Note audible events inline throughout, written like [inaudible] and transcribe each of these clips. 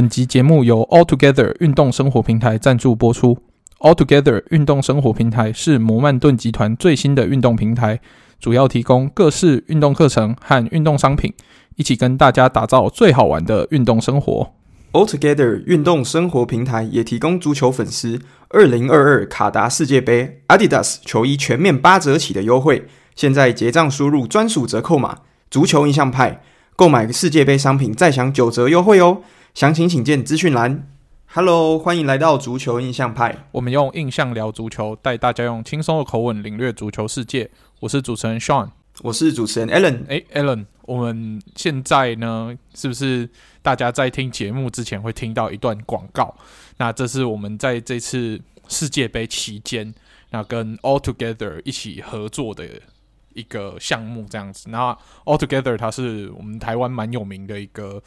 本集节目由 Altogether 运动生活平台赞助播出。Altogether 运动生活平台是摩曼顿集团最新的运动平台，主要提供各式运动课程和运动商品，一起跟大家打造最好玩的运动生活。Altogether 运动生活平台也提供足球粉丝二零二二卡达世界杯 Adidas 球衣全面八折起的优惠，现在结账输入专属折扣码“足球印象派”，购买世界杯商品再享九折优惠哦。详情请见资讯栏。Hello，欢迎来到足球印象派。我们用印象聊足球，带大家用轻松的口吻领略足球世界。我是主持人 Sean，我是主持人 Allen。诶，Alan，我们现在呢，是不是大家在听节目之前会听到一段广告？那这是我们在这次世界杯期间，那跟 All Together 一起合作的一个项目，这样子。那 All Together 它是我们台湾蛮有名的一个。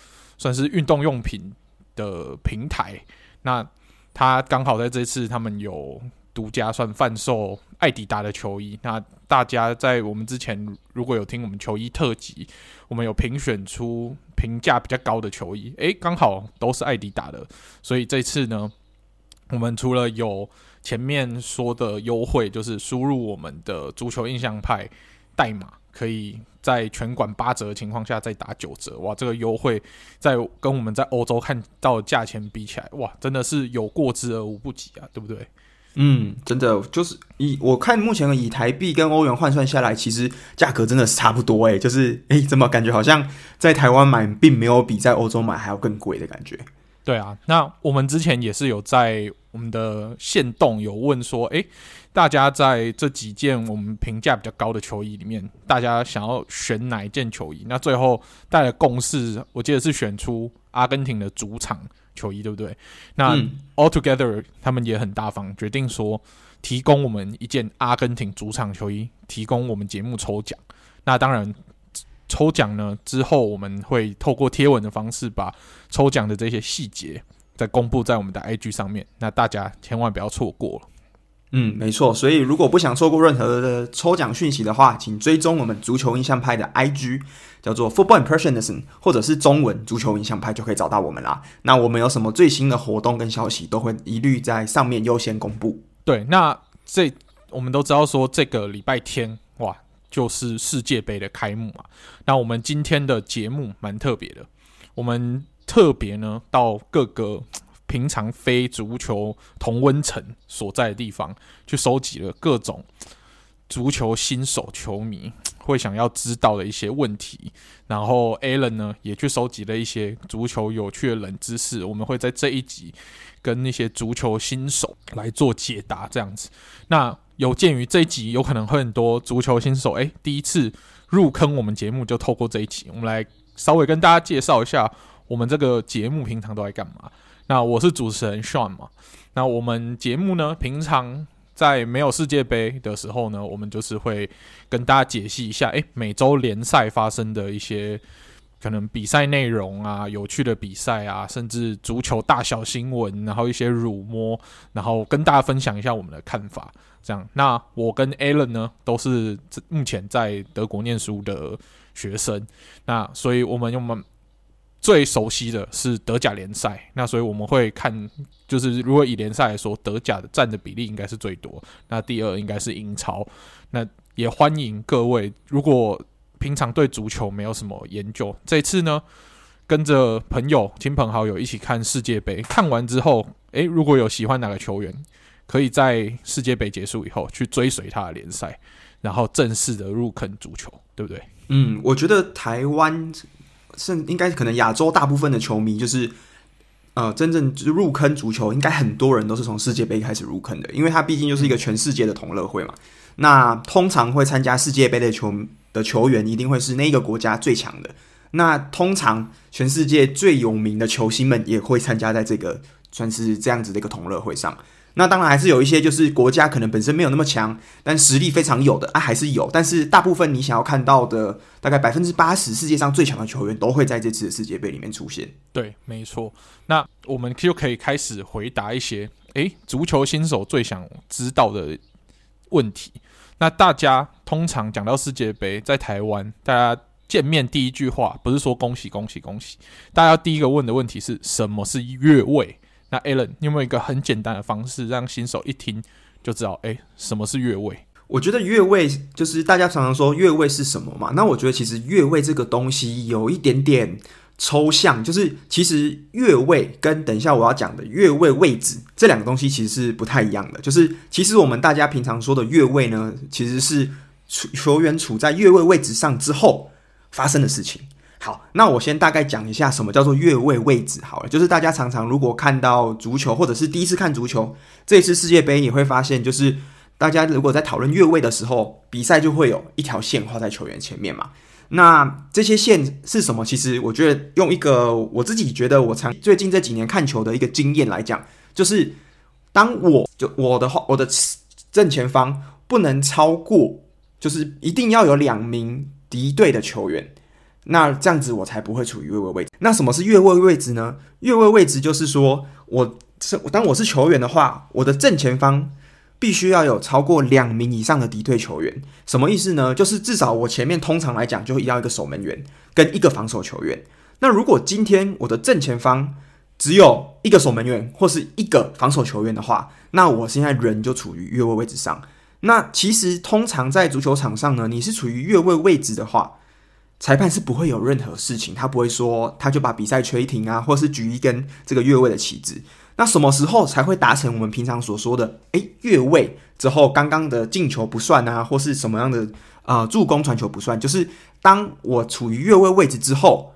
算是运动用品的平台，那他刚好在这次他们有独家算贩售爱迪达的球衣。那大家在我们之前如果有听我们球衣特辑，我们有评选出评价比较高的球衣，诶，刚好都是爱迪达的。所以这次呢，我们除了有前面说的优惠，就是输入我们的足球印象派代码，可以。在全馆八折的情况下再打九折，哇！这个优惠在跟我们在欧洲看到的价钱比起来，哇，真的是有过之而无不及啊，对不对？嗯，真的就是以我看目前以台币跟欧元换算下来，其实价格真的是差不多诶，就是诶，怎么感觉好像在台湾买并没有比在欧洲买还要更贵的感觉？对啊，那我们之前也是有在我们的线动有问说，诶。大家在这几件我们评价比较高的球衣里面，大家想要选哪一件球衣？那最后大家的共识，我记得是选出阿根廷的主场球衣，对不对？那 Altogether 他们也很大方，决定说提供我们一件阿根廷主场球衣，提供我们节目抽奖。那当然，抽奖呢之后我们会透过贴文的方式，把抽奖的这些细节再公布在我们的 IG 上面。那大家千万不要错过了。嗯，没错。所以如果不想错过任何的抽奖讯息的话，请追踪我们足球印象派的 IG，叫做 Football Impressionism，或者是中文足球印象派就可以找到我们啦。那我们有什么最新的活动跟消息，都会一律在上面优先公布。对，那这我们都知道说这个礼拜天哇，就是世界杯的开幕嘛。那我们今天的节目蛮特别的，我们特别呢到各个。平常非足球同温层所在的地方，去收集了各种足球新手球迷 [tsk] 会想要知道的一些问题，然后 Alan 呢也去收集了一些足球有趣的冷知识，我们会在这一集跟那些足球新手来做解答，这样子。那有鉴于这一集有可能会很多足球新手，诶，第一次入坑我们节目，就透过这一集，我们来稍微跟大家介绍一下我们这个节目平常都在干嘛。那我是主持人 Sean 嘛，那我们节目呢，平常在没有世界杯的时候呢，我们就是会跟大家解析一下，诶，每周联赛发生的一些可能比赛内容啊，有趣的比赛啊，甚至足球大小新闻，然后一些辱没，然后跟大家分享一下我们的看法。这样，那我跟 Alan 呢，都是目前在德国念书的学生，那所以我们用我们。最熟悉的是德甲联赛，那所以我们会看，就是如果以联赛来说，德甲的占的比例应该是最多。那第二应该是英超。那也欢迎各位，如果平常对足球没有什么研究，这次呢，跟着朋友、亲朋好友一起看世界杯，看完之后，诶，如果有喜欢哪个球员，可以在世界杯结束以后去追随他的联赛，然后正式的入坑足球，对不对？嗯，我觉得台湾。是应该可能亚洲大部分的球迷就是，呃，真正入坑足球，应该很多人都是从世界杯开始入坑的，因为它毕竟就是一个全世界的同乐会嘛。那通常会参加世界杯的球的球员，一定会是那个国家最强的。那通常全世界最有名的球星们也会参加在这个算是这样子的一个同乐会上。那当然还是有一些，就是国家可能本身没有那么强，但实力非常有的啊，还是有。但是大部分你想要看到的，大概百分之八十世界上最强的球员都会在这次的世界杯里面出现。对，没错。那我们就可以开始回答一些，诶，足球新手最想知道的问题。那大家通常讲到世界杯，在台湾，大家见面第一句话不是说恭喜恭喜恭喜，大家第一个问的问题是什么是越位？那 Alan，你有没有一个很简单的方式让新手一听就知道，哎，什么是越位？我觉得越位就是大家常常说越位是什么嘛？那我觉得其实越位这个东西有一点点抽象，就是其实越位跟等一下我要讲的越位位置这两个东西其实是不太一样的。就是其实我们大家平常说的越位呢，其实是球员处在越位位置上之后发生的事情。好，那我先大概讲一下什么叫做越位位置好了。就是大家常常如果看到足球，或者是第一次看足球，这一次世界杯你会发现，就是大家如果在讨论越位的时候，比赛就会有一条线画在球员前面嘛。那这些线是什么？其实我觉得用一个我自己觉得我常最近这几年看球的一个经验来讲，就是当我就我的话，我的正前方不能超过，就是一定要有两名敌对的球员，那这样子我才不会处于越位位置。那什么是越位位置呢？越位位置就是说我是当我是球员的话，我的正前方。必须要有超过两名以上的敌对球员，什么意思呢？就是至少我前面通常来讲就会要一个守门员跟一个防守球员。那如果今天我的正前方只有一个守门员或是一个防守球员的话，那我现在人就处于越位位置上。那其实通常在足球场上呢，你是处于越位位置的话，裁判是不会有任何事情，他不会说他就把比赛吹停啊，或是举一根这个越位的旗帜。那什么时候才会达成我们平常所说的诶越位之后，刚刚的进球不算啊，或是什么样的啊、呃、助攻传球不算？就是当我处于越位位置之后，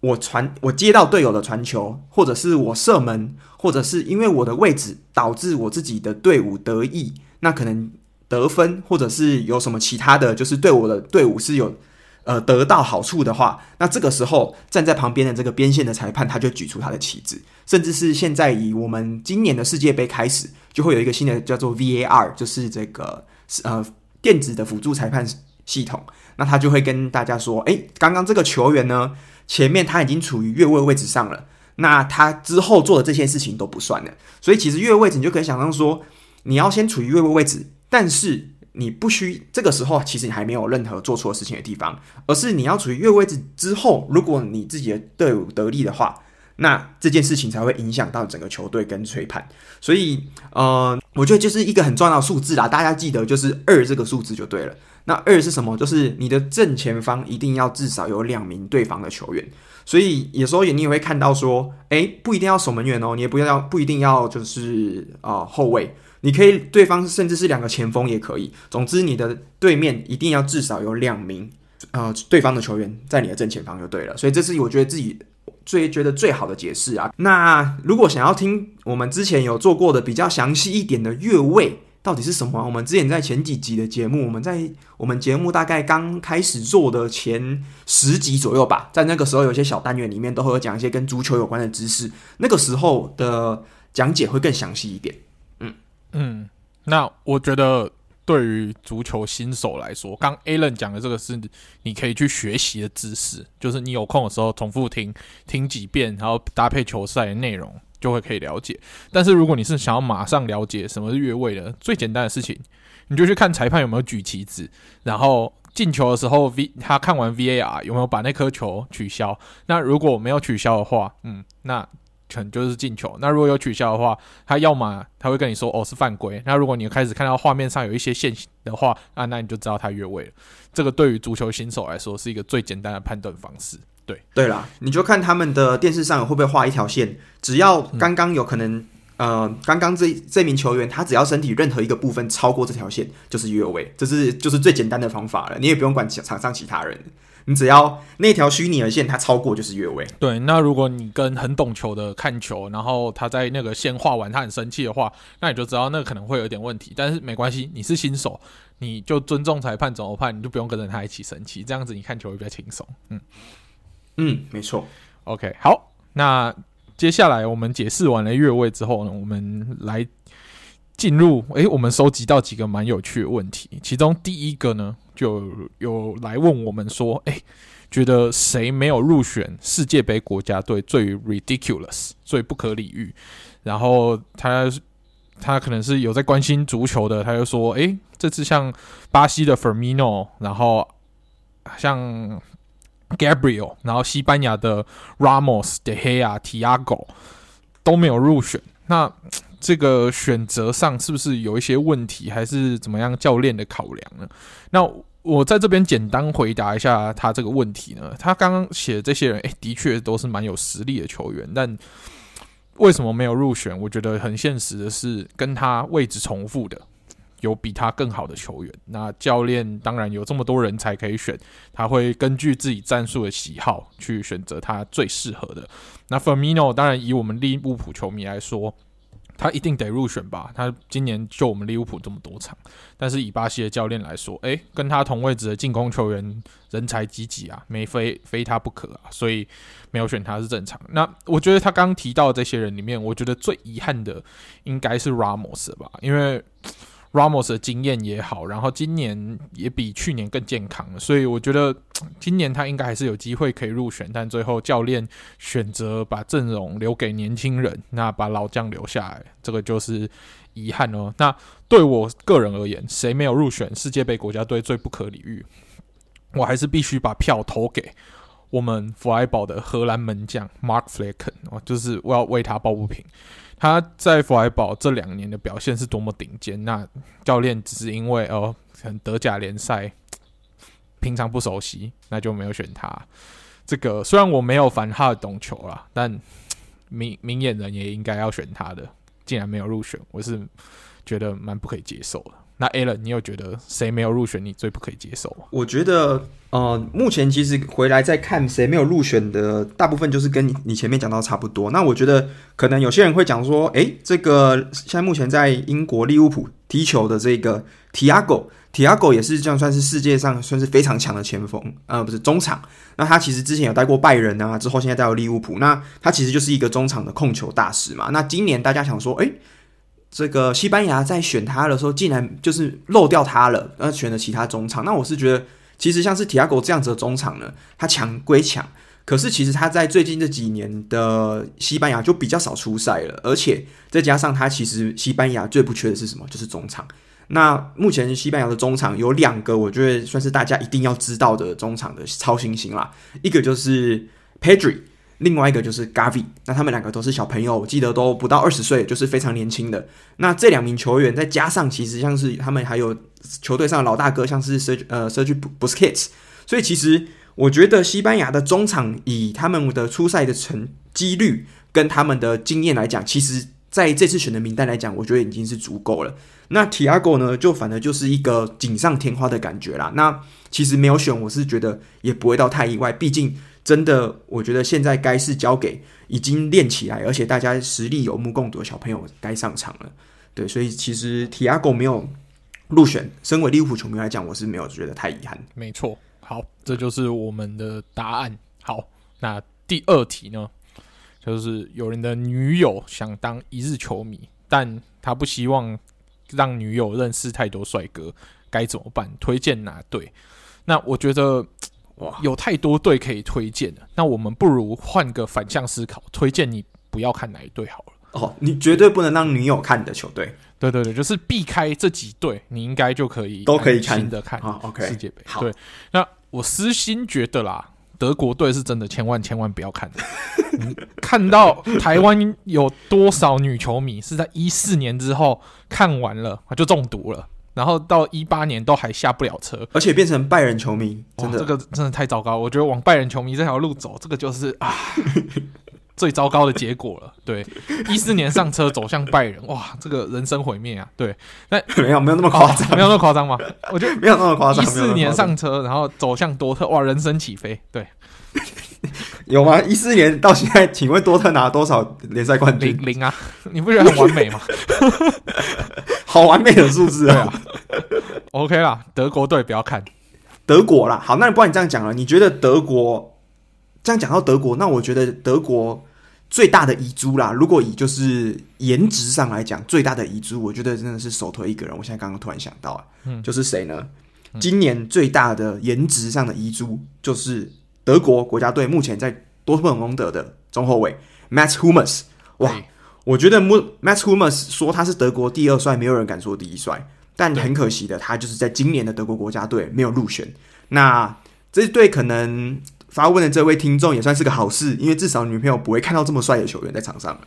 我传我接到队友的传球，或者是我射门，或者是因为我的位置导致我自己的队伍得益，那可能得分，或者是有什么其他的就是对我的队伍是有。呃，得到好处的话，那这个时候站在旁边的这个边线的裁判，他就举出他的旗帜，甚至是现在以我们今年的世界杯开始，就会有一个新的叫做 VAR，就是这个呃电子的辅助裁判系统，那他就会跟大家说，诶，刚刚这个球员呢，前面他已经处于越位位置上了，那他之后做的这些事情都不算了，所以其实越位位置你就可以想象说，你要先处于越位位置，但是。你不需这个时候，其实你还没有任何做错事情的地方，而是你要处于越位置之后，如果你自己的队伍得利的话，那这件事情才会影响到整个球队跟吹判。所以，呃，我觉得就是一个很重要的数字啦，大家记得就是二这个数字就对了。那二是什么？就是你的正前方一定要至少有两名对方的球员。所以有时候你也会看到说，诶，不一定要守门员哦，你也不要不一定要就是啊、后卫。你可以，对方甚至是两个前锋也可以。总之，你的对面一定要至少有两名，呃，对方的球员在你的正前方就对了。所以这是我觉得自己最觉得最好的解释啊。那如果想要听我们之前有做过的比较详细一点的越位到底是什么，我们之前在前几集的节目，我们在我们节目大概刚开始做的前十集左右吧，在那个时候有些小单元里面都会有讲一些跟足球有关的知识，那个时候的讲解会更详细一点。那我觉得对于足球新手来说，刚 Alan 讲的这个是你可以去学习的知识，就是你有空的时候重复听听几遍，然后搭配球赛的内容就会可以了解。但是如果你是想要马上了解什么是越位的，最简单的事情，你就去看裁判有没有举旗子，然后进球的时候 V 他看完 VAR 有没有把那颗球取消。那如果没有取消的话，嗯，那。可能就是进球。那如果有取消的话，他要么他会跟你说哦是犯规。那如果你开始看到画面上有一些线的话，啊，那你就知道他越位了。这个对于足球新手来说是一个最简单的判断方式。对，对啦，你就看他们的电视上会不会画一条线，只要刚刚有可能，嗯、呃，刚刚这这名球员他只要身体任何一个部分超过这条线，就是越位。这是就是最简单的方法了，你也不用管场上其他人。你只要那条虚拟的线它超过就是越位。对，那如果你跟很懂球的看球，然后他在那个线画完他很生气的话，那你就知道那可能会有点问题。但是没关系，你是新手，你就尊重裁判怎么判，你就不用跟着他一起生气，这样子你看球会比较轻松。嗯嗯，没错。OK，好，那接下来我们解释完了越位之后呢，我们来进入诶、我们收集到几个蛮有趣的问题，其中第一个呢。就有来问我们说，哎，觉得谁没有入选世界杯国家队最 ridiculous 最不可理喻？然后他他可能是有在关心足球的，他就说，哎，这次像巴西的 Firmino，然后像 Gabriel，然后西班牙的 Ramos、De Gea、Tiago 都没有入选。那这个选择上是不是有一些问题，还是怎么样？教练的考量呢？那我在这边简单回答一下他这个问题呢。他刚刚写这些人，诶，的确都是蛮有实力的球员，但为什么没有入选？我觉得很现实的是，跟他位置重复的。有比他更好的球员，那教练当然有这么多人才可以选，他会根据自己战术的喜好去选择他最适合的。那 Firmino 当然以我们利物浦球迷来说，他一定得入选吧？他今年就我们利物浦这么多场，但是以巴西的教练来说，诶、跟他同位置的进攻球员人才济济啊，没非非他不可啊，所以没有选他是正常。那我觉得他刚提到这些人里面，我觉得最遗憾的应该是 Ramos 吧，因为。Ramos 的经验也好，然后今年也比去年更健康了，所以我觉得 [tsk] 今年他应该还是有机会可以入选，但最后教练选择把阵容留给年轻人，那把老将留下来，这个就是遗憾哦。那对我个人而言，谁没有入选世界杯国家队最不可理喻，我还是必须把票投给我们弗莱堡的荷兰门将 Mark Flecken 哦，就是我要为他抱不平。他在弗莱堡这两年的表现是多么顶尖，那教练只是因为哦，很德甲联赛 [tsk] 平常不熟悉，那就没有选他。这个虽然我没有反他的懂球啦，但 [tsk] 明明眼人也应该要选他的，竟然没有入选，我是觉得蛮不可以接受的。那 Alan，你有觉得谁没有入选你最不可以接受？我觉得，呃，目前其实回来再看谁没有入选的，大部分就是跟你你前面讲到差不多。那我觉得可能有些人会讲说，诶，这个现在目前在英国利物浦踢球的这个 Thiago，Thiago 也是这样算是世界上算是非常强的前锋，呃，不是中场。那他其实之前有带过拜仁啊，之后现在带到利物浦，那他其实就是一个中场的控球大师嘛。那今年大家想说，诶。这个西班牙在选他的时候，竟然就是漏掉他了，而选了其他中场。那我是觉得，其实像是 Thiago 这样子的中场呢，他强归强，可是其实他在最近这几年的西班牙就比较少出赛了，而且再加上他其实西班牙最不缺的是什么？就是中场。那目前西班牙的中场有两个，我觉得算是大家一定要知道的中场的超新星啦，一个就是 Pedri。另外一个就是 Gavi，那他们两个都是小朋友，我记得都不到二十岁，就是非常年轻的。那这两名球员再加上，其实像是他们还有球队上的老大哥，像是 Sergio 呃 Sergio Busquets，所以其实我觉得西班牙的中场以他们的出赛的成几率跟他们的经验来讲，其实在这次选的名单来讲，我觉得已经是足够了。那 Tiago 呢，就反而就是一个锦上添花的感觉啦。那其实没有选，我是觉得也不会到太意外，毕竟。真的，我觉得现在该是交给已经练起来，而且大家实力有目共睹的小朋友该上场了。对，所以其实 Thiago 没有入选，身为利物浦球迷来讲，我是没有觉得太遗憾。没错，好，这就是我们的答案。好，那第二题呢，就是有人的女友想当一日球迷，但他不希望让女友认识太多帅哥，该怎么办？推荐哪队？那我觉得。哇，有太多队可以推荐了，那我们不如换个反向思考，推荐你不要看哪一队好了。哦，你绝对不能让女友看你的球队。对对对，就是避开这几队，你应该就可以都可以看的看。好，OK，世界杯。对，那我私心觉得啦，德国队是真的千万千万不要看的。[laughs] 看到台湾有多少女球迷是在一四年之后看完了就中毒了。然后到一八年都还下不了车，而且变成拜仁球迷，真的，这个真的太糟糕。我觉得往拜仁球迷这条路走，这个就是 [laughs] 啊，最糟糕的结果了。对，一四年上车走向拜仁，哇，这个人生毁灭啊！对，那 [laughs] 没有没有那么夸张，哦，没有那么夸张吗？我觉得 [laughs] 没有那么夸张。一四年上车，然后走向多特，哇，人生起飞。对。[laughs] 有吗？一四年到现在，请问多特拿了多少联赛冠军？零零啊！[laughs] 你不觉得很完美吗？[laughs] 好完美的数字啊！OK 啦，德国队不要看德国啦。好，那不然你这样讲了，你觉得德国这样讲到德国，那我觉得德国最大的遗珠啦，如果以就是颜值上来讲，最大的遗珠，我觉得真的是首推一个人。我现在刚刚突然想到啊，嗯，就是谁呢？今年最大的颜值上的遗珠就是。德国国家队目前在多特蒙德的中后卫 Mats Hummels，哇，我觉得 Mats Hummels 说他是德国第二帅，没有人敢说第一帅。但很可惜的，他就是在今年的德国国家队没有入选。那这对可能发问的这位听众也算是个好事，因为至少女朋友不会看到这么帅的球员在场上。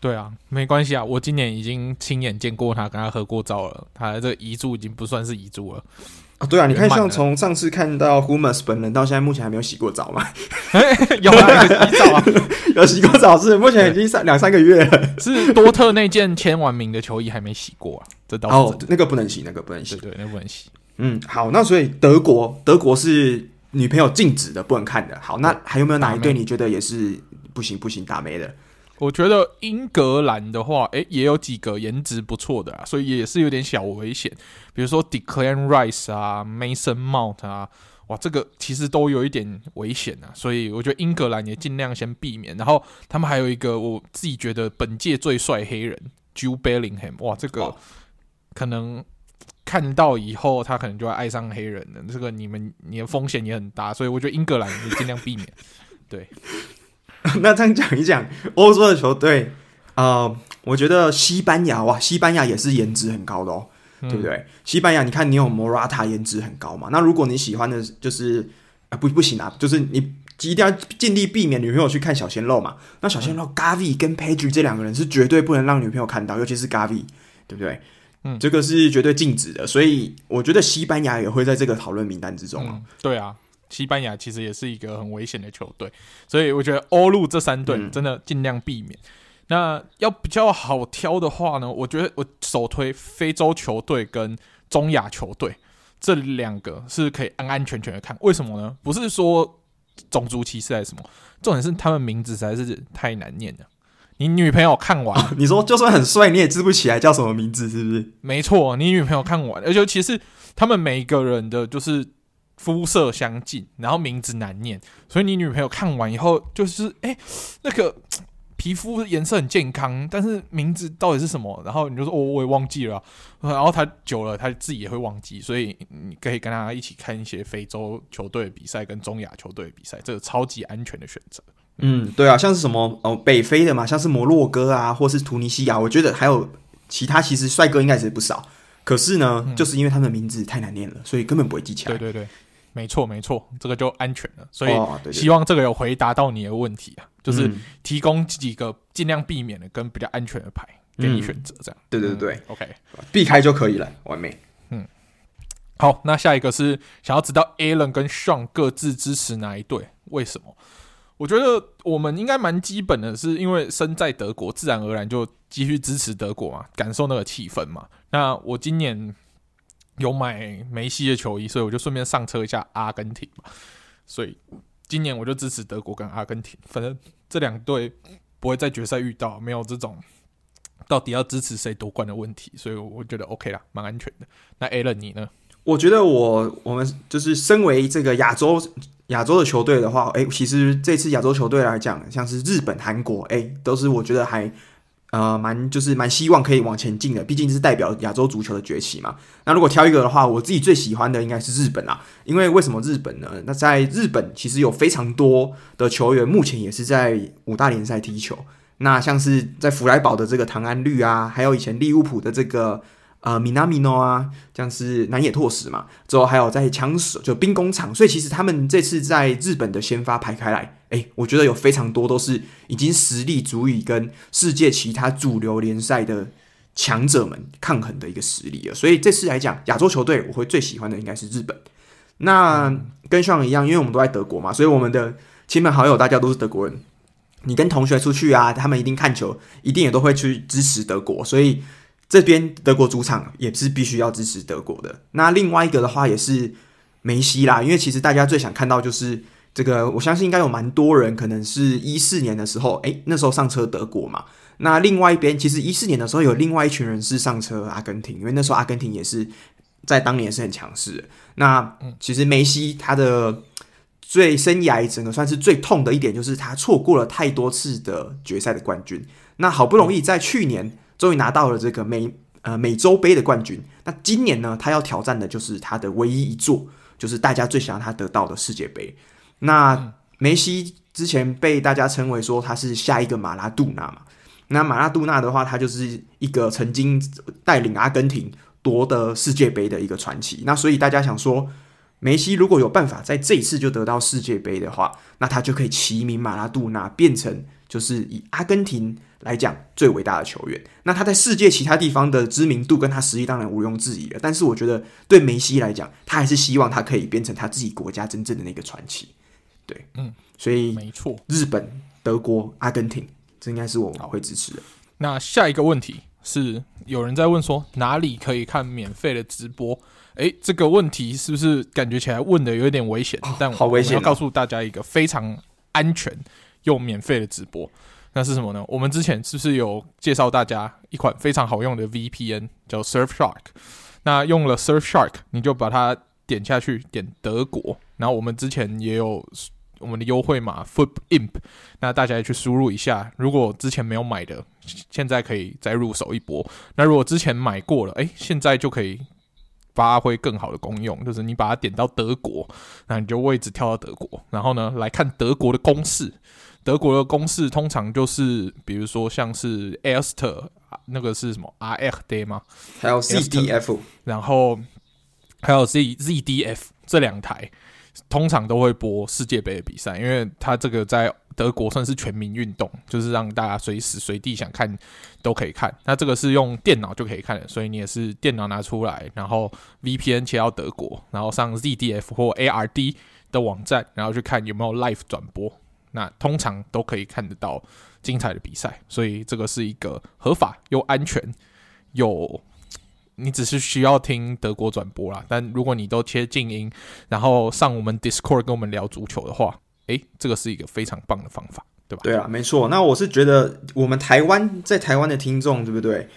对啊，没关系啊，我今年已经亲眼见过他，跟他合过照了。他的这个遗珠已经不算是遗珠了啊。对啊，你看，像从上次看到 Hummels 本人到现在，目前还没有洗过澡嘛？[laughs] 有啊，有洗澡啊，[laughs] 有洗过澡是目前已经三两三个月了。是多特那件签完名的球衣还没洗过啊？这倒是哦，那个不能洗，那个不能洗，对，对，那个不能洗。嗯，好，那所以德国，德国是女朋友禁止的，不能看的。好，那还有没有哪一队你觉得也是不行不行打没的？我觉得英格兰的话，诶，也有几个颜值不错的啊，所以也是有点小危险。比如说 Declan Rice 啊，Mason Mount 啊，哇，这个其实都有一点危险啊。所以我觉得英格兰也尽量先避免。然后他们还有一个我自己觉得本届最帅黑人 Jude Bellingham，哇，这个可能。看到以后，他可能就会爱上黑人了。这个你们你的风险也很大，所以我觉得英格兰也尽量避免。对，[laughs] 那这样讲一讲欧洲的球队啊、呃，我觉得西班牙哇，西班牙也是颜值很高的哦，嗯、对不对？西班牙，你看你有莫拉塔颜值很高嘛？那如果你喜欢的就是啊、呃，不不行啊，就是你一定要尽力避免女朋友去看小鲜肉嘛。那小鲜肉 Gavi 跟 Pedri 这两个人是绝对不能让女朋友看到，尤其是 Gavi，对不对？嗯，这个是绝对禁止的，所以我觉得西班牙也会在这个讨论名单之中。嗯，对啊，西班牙其实也是一个很危险的球队，所以我觉得欧陆这三队真的尽量避免。嗯，那要比较好挑的话呢，我觉得我首推非洲球队跟中亚球队这两个是可以安安全全的看。为什么呢？不是说种族歧视还是什么，重点是他们名字实在是太难念了。你女朋友看完，哦，[laughs] 你说就算很帅，你也记不起来叫什么名字，是不是？没错，你女朋友看完，而且其实他们每一个人的就是肤色相近，然后名字难念，所以你女朋友看完以后，就是哎、欸，那个皮肤颜色很健康，但是名字到底是什么？然后你就说，哦，我也忘记了。然后他久了，他自己也会忘记，所以你可以跟他一起看一些非洲球队的比赛跟中亚球队的比赛，这个超级安全的选择。嗯，对啊，像是什么哦，北非的嘛，像是摩洛哥啊，或是突尼西亚，我觉得还有其他，其实帅哥应该是不少。可是呢，嗯、就是因为他们名字太难念了，所以根本不会记起来。对对对，没错没错，这个就安全了。所以希望这个有回答到你的问题啊，哦、对对对，就是提供几个尽量避免的跟比较安全的牌给你选择，这样。对对对、嗯、，OK，避开就可以了，完美。嗯，好，那下一个是想要知道 Alan 跟 Sean 各自支持哪一队，为什么？我觉得我们应该蛮基本的，是因为身在德国，自然而然就继续支持德国嘛，感受那个气氛嘛。那我今年有买梅西的球衣，所以我就顺便上车一下阿根廷嘛。所以今年我就支持德国跟阿根廷，反正这两队不会在决赛遇到，没有这种到底要支持谁夺冠的问题，所以我觉得 OK 啦，蛮安全的。那 Alan 你呢？我觉得我我们就是身为这个亚洲。亚洲的球队的话，诶，其实这次亚洲球队来讲，像是日本、韩国，诶，都是我觉得还呃蛮就是蛮希望可以往前进的，毕竟是代表亚洲足球的崛起嘛。那如果挑一个的话，我自己最喜欢的应该是日本啊，因为为什么日本呢？那在日本其实有非常多的球员，目前也是在五大联赛踢球。那像是在弗莱堡的这个唐安绿啊，还有以前利物浦的这个。呃，米纳米诺啊，像是南野拓实嘛，之后还有在枪手就兵工厂，所以其实他们这次在日本的先发排开来，诶，我觉得有非常多都是已经实力足以跟世界其他主流联赛的强者们抗衡的一个实力了。所以这次来讲，亚洲球队我会最喜欢的应该是日本。那跟上一样，因为我们都在德国嘛，所以我们的亲朋好友大家都是德国人。你跟同学出去啊，他们一定看球，一定也都会去支持德国，所以。这边德国主场也是必须要支持德国的。那另外一个的话也是梅西啦，因为其实大家最想看到就是这个，我相信应该有蛮多人可能是一四年的时候，诶，那时候上车德国嘛。那另外一边其实一四年的时候有另外一群人是上车阿根廷，因为那时候阿根廷也是在当年是很强势的。那其实梅西他的最生涯整个算是最痛的一点就是他错过了太多次的决赛的冠军。那好不容易在去年。终于拿到了这个美呃美洲杯的冠军。那今年呢，他要挑战的就是他的唯一一座，就是大家最想要他得到的世界杯。那梅西之前被大家称为说他是下一个马拉杜纳嘛。那马拉杜纳的话，他就是一个曾经带领阿根廷夺得世界杯的一个传奇。那所以大家想说，梅西如果有办法在这一次就得到世界杯的话，那他就可以齐名马拉杜纳，变成就是以阿根廷来讲最伟大的球员。那他在世界其他地方的知名度跟他实力当然毋庸置疑了。但是我觉得对梅西来讲，他还是希望他可以变成他自己国家真正的那个传奇。对，嗯，所以没错，日本、德国、阿根廷，这应该是我会支持的。那下一个问题是，有人在问说哪里可以看免费的直播？诶，这个问题是不是感觉起来问的有点危险？哦、但我好危险！我要告诉大家一个非常安全又免费的直播，那是什么呢？我们之前是不是有介绍大家一款非常好用的 VPN 叫 Surfshark？那用了 Surfshark，你就把它点下去，点德国，然后我们之前也有。我们的优惠码 FootImp，那大家也去输入一下。如果之前没有买的，现在可以再入手一波。那如果之前买过了，诶，现在就可以发挥更好的功用，就是你把它点到德国，那你就位置跳到德国，然后呢来看德国的公式。德国的公式通常就是，比如说像是 Erste 那个是什么 RFD 吗？还有 CDF，然后还有 Z ZDF 这两台。通常都会播世界杯的比赛，因为它这个在德国算是全民运动，就是让大家随时随地想看都可以看。那这个是用电脑就可以看的，所以你也是电脑拿出来，然后 VPN 切到德国，然后上 ZDF 或 ARD 的网站，然后去看有没有 live 转播。那通常都可以看得到精彩的比赛，所以这个是一个合法又安全又。你只是需要听德国转播啦，但如果你都切静音，然后上我们 Discord 跟我们聊足球的话，诶，这个是一个非常棒的方法，对吧？对啊，没错。那我是觉得我们台湾在台湾的听众，对不对？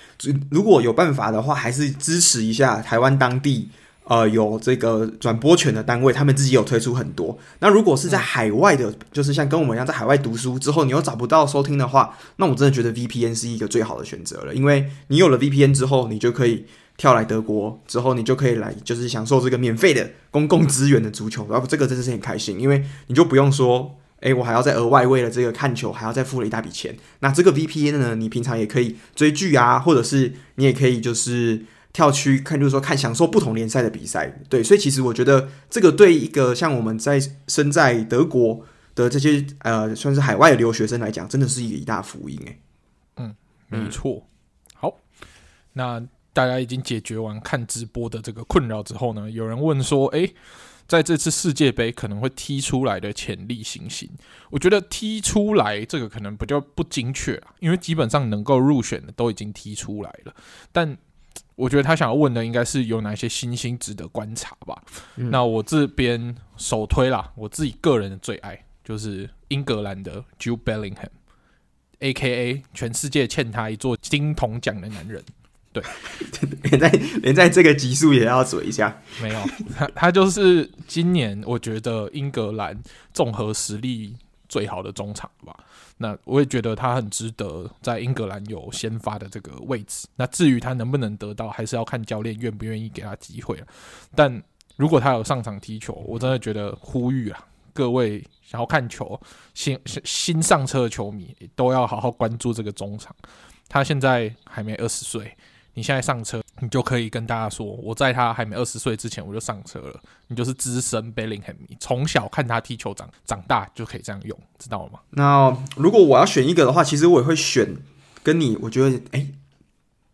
如果有办法的话，还是支持一下台湾当地呃有这个转播权的单位，他们自己有推出很多。那如果是在海外的，嗯、就是像跟我们一样在海外读书之后，你又找不到收听的话，那我真的觉得 VPN 是一个最好的选择了，因为你有了 VPN 之后，你就可以。跳来德国之后，你就可以来，就是享受这个免费的公共资源的足球，然后这个真的是很开心，因为你就不用说，诶，我还要再额外为了这个看球还要再付了一大笔钱。那这个 VPN 呢，你平常也可以追剧啊，或者是你也可以就是跳区看，就是说看享受不同联赛的比赛。对，所以其实我觉得这个对一个像我们在身在德国的这些呃，算是海外的留学生来讲，真的是一个一大福音诶。嗯，没错。好，那。大家已经解决完看直播的这个困扰之后呢，有人问说：“诶，在这次世界杯可能会踢出来的潜力新星，我觉得踢出来这个可能比较不精确啊，因为基本上能够入选的都已经踢出来了。但我觉得他想要问的应该是有哪些新星值得观察吧？嗯、那我这边首推啦，我自己个人的最爱就是英格兰的 Jude Bellingham，A.K.A. 全世界欠他一座金铜奖的男人。”对，[laughs] 连在连在这个级数也要嘴一下。没有，他他就是今年我觉得英格兰综合实力最好的中场吧。那我也觉得他很值得在英格兰有先发的这个位置。那至于他能不能得到，还是要看教练愿不愿意给他机会。但如果他有上场踢球，我真的觉得呼吁啊，各位想要看球新新上车的球迷都要好好关注这个中场。他现在还没二十岁。你现在上车，你就可以跟大家说，我在他还没二十岁之前我就上车了。你就是资深 Bellingham，从小看他踢球长长大就可以这样用，知道了吗？那如果我要选一个的话，其实我也会选跟你我觉得哎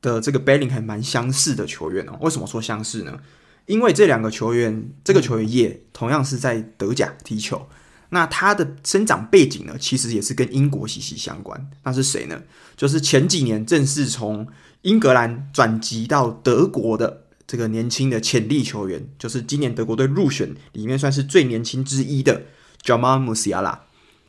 的这个 Bellingham 蛮相似的球员哦。为什么说相似呢？因为这两个球员，这个球员也同样是在德甲踢球。那他的生长背景呢，其实也是跟英国息息相关。那是谁呢？就是前几年正式从英格兰转籍到德国的这个年轻的潜力球员，就是今年德国队入选里面算是最年轻之一的 Jamal Musiala。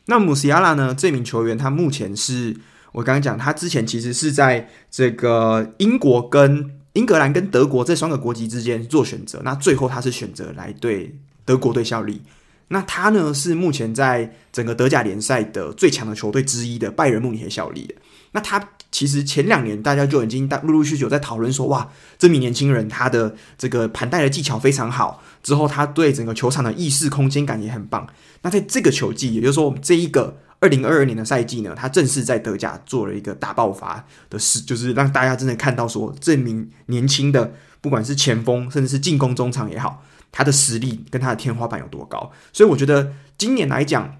那 Musiala 呢，这名球员他目前是我刚刚讲，他之前其实是在这个英国跟英格兰跟德国这三个国籍之间做选择，那最后他是选择来对德国队效力。那他呢，是目前在整个德甲联赛的最强的球队之一的拜仁慕尼黑效力的。那他其实前两年大家就已经大陆陆续续有在讨论说，哇，这名年轻人他的这个盘带的技巧非常好，之后他对整个球场的意识空间感也很棒。那在这个球季，也就是说我们这一个二零二二年的赛季呢，他正式在德甲做了一个大爆发的事，就是让大家真的看到说，这名年轻的。不管是前锋，甚至是进攻中场也好，他的实力跟他的天花板有多高。所以我觉得今年来讲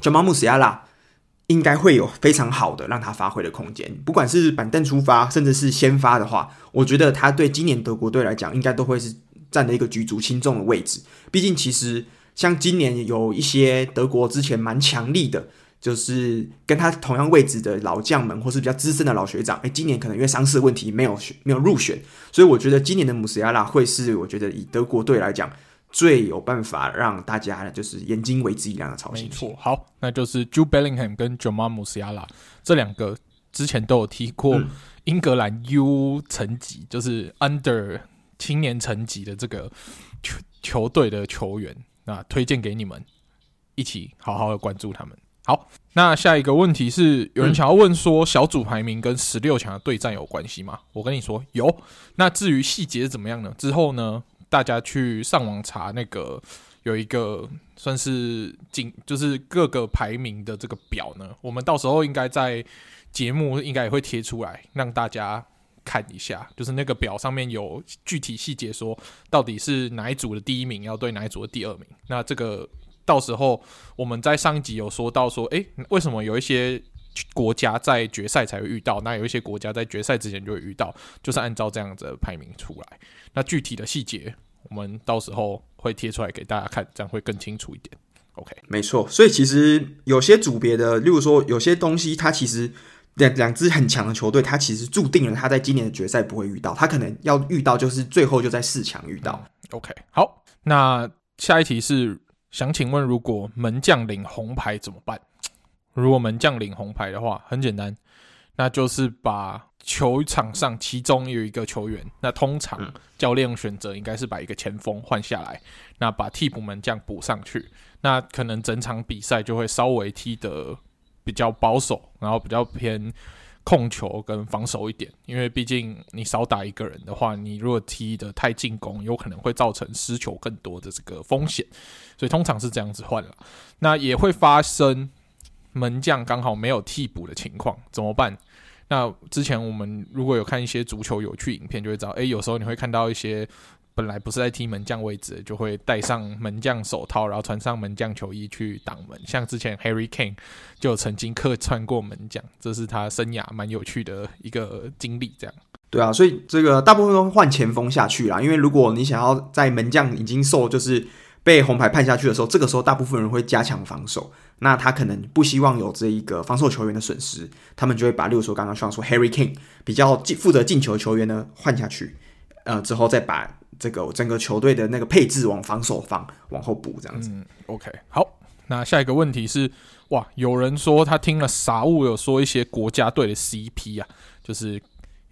，Jamal Musiala 应该会有非常好的让他发挥的空间。不管是板凳出发，甚至是先发的话，我觉得他对今年德国队来讲，应该都会是占了一个举足轻重的位置。毕竟，其实像今年有一些德国之前蛮强力的。就是跟他同样位置的老将们，或是比较资深的老学长，哎，今年可能因为伤势问题没有选，没有入选，所以我觉得今年的姆斯亚拉会是我觉得以德国队来讲最有办法让大家就是眼睛为之一亮的超新星。没错，好，那就是 Jude Bellingham 跟 Jamal Musiala 这两个之前都有踢过英格兰 U 层级，就是 Under 青年层级的这个球球队的球员，那推荐给你们一起好好的关注他们。好，那下一个问题是，有人想要问说，小组排名跟十六强的对战有关系吗？我跟你说有。那至于细节是怎么样呢？之后呢，大家去上网查那个有一个算是进，就是各个排名的这个表呢，我们到时候应该在节目应该也会贴出来，让大家看一下。就是那个表上面有具体细节，说到底是哪一组的第一名要对哪一组的第二名。那这个。到时候我们在上一集有说到说，诶，为什么有一些国家在决赛才会遇到？那有一些国家在决赛之前就会遇到，就是按照这样子的排名出来。那具体的细节，我们到时候会贴出来给大家看，这样会更清楚一点。OK，没错。所以其实有些组别的，例如说有些东西，它其实两两支很强的球队，它其实注定了它在今年的决赛不会遇到，它可能要遇到就是最后就在四强遇到。OK，好，那下一题是。想请问，如果门将领红牌怎么办？如果门将领红牌的话，很简单，那就是把球场上其中有一个球员，那通常教练选择应该是把一个前锋换下来，那把替补门将补上去，那可能整场比赛就会稍微踢得比较保守，然后比较偏。控球跟防守一点，因为毕竟你少打一个人的话，你如果踢得太进攻，有可能会造成失球更多的这个风险，所以通常是这样子换了。那也会发生门将刚好没有替补的情况，怎么办？那之前我们如果有看一些足球有趣影片，就会知道，诶，有时候你会看到一些。本来不是在踢门将位置，就会戴上门将手套，然后穿上门将球衣去挡门。像之前 Harry Kane 就曾经客串过门将，这是他生涯蛮有趣的一个经历。这样，对啊，所以这个大部分都换前锋下去啦。因为如果你想要在门将已经受就是被红牌判下去的时候，这个时候大部分人会加强防守。那他可能不希望有这一个防守球员的损失，他们就会把，例如说刚刚说说 Harry Kane 比较进负责进球球员呢换下去，呃，之后再把。这个整个球队的那个配置往防守方往后补，这样子。，OK，好。那下一个问题是，哇，有人说他听了傻物有说一些国家队的 CP 啊，就是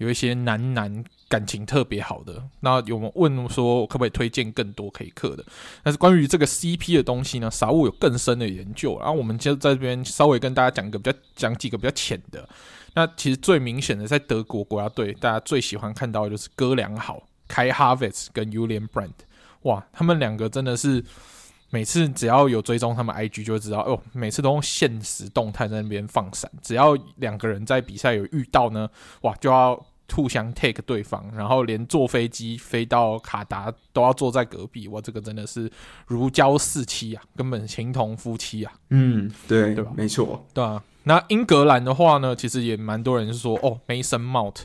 有一些男男感情特别好的。那有没有问说可不可以推荐更多可以嗑的？但是关于这个 CP 的东西呢，傻物有更深的研究。然后我们就在这边稍微跟大家讲一个比较讲几个比较浅的。那其实最明显的，在德国国家队，大家最喜欢看到的就是哥俩好。开 Havertz 跟 u l i a n Brand，哇，他们两个真的是每次只要有追踪他们 IG 就会知道，哦，每次都用限时动态在那边放闪，只要两个人在比赛有遇到呢，哇，就要互相 take 对方，然后连坐飞机飞到卡达都要坐在隔壁，哇，这个真的是如胶似漆啊，根本情同夫妻啊。嗯，对，对吧？没错，对啊。那英格兰的话呢，其实也蛮多人是说，哦，Mason Mount。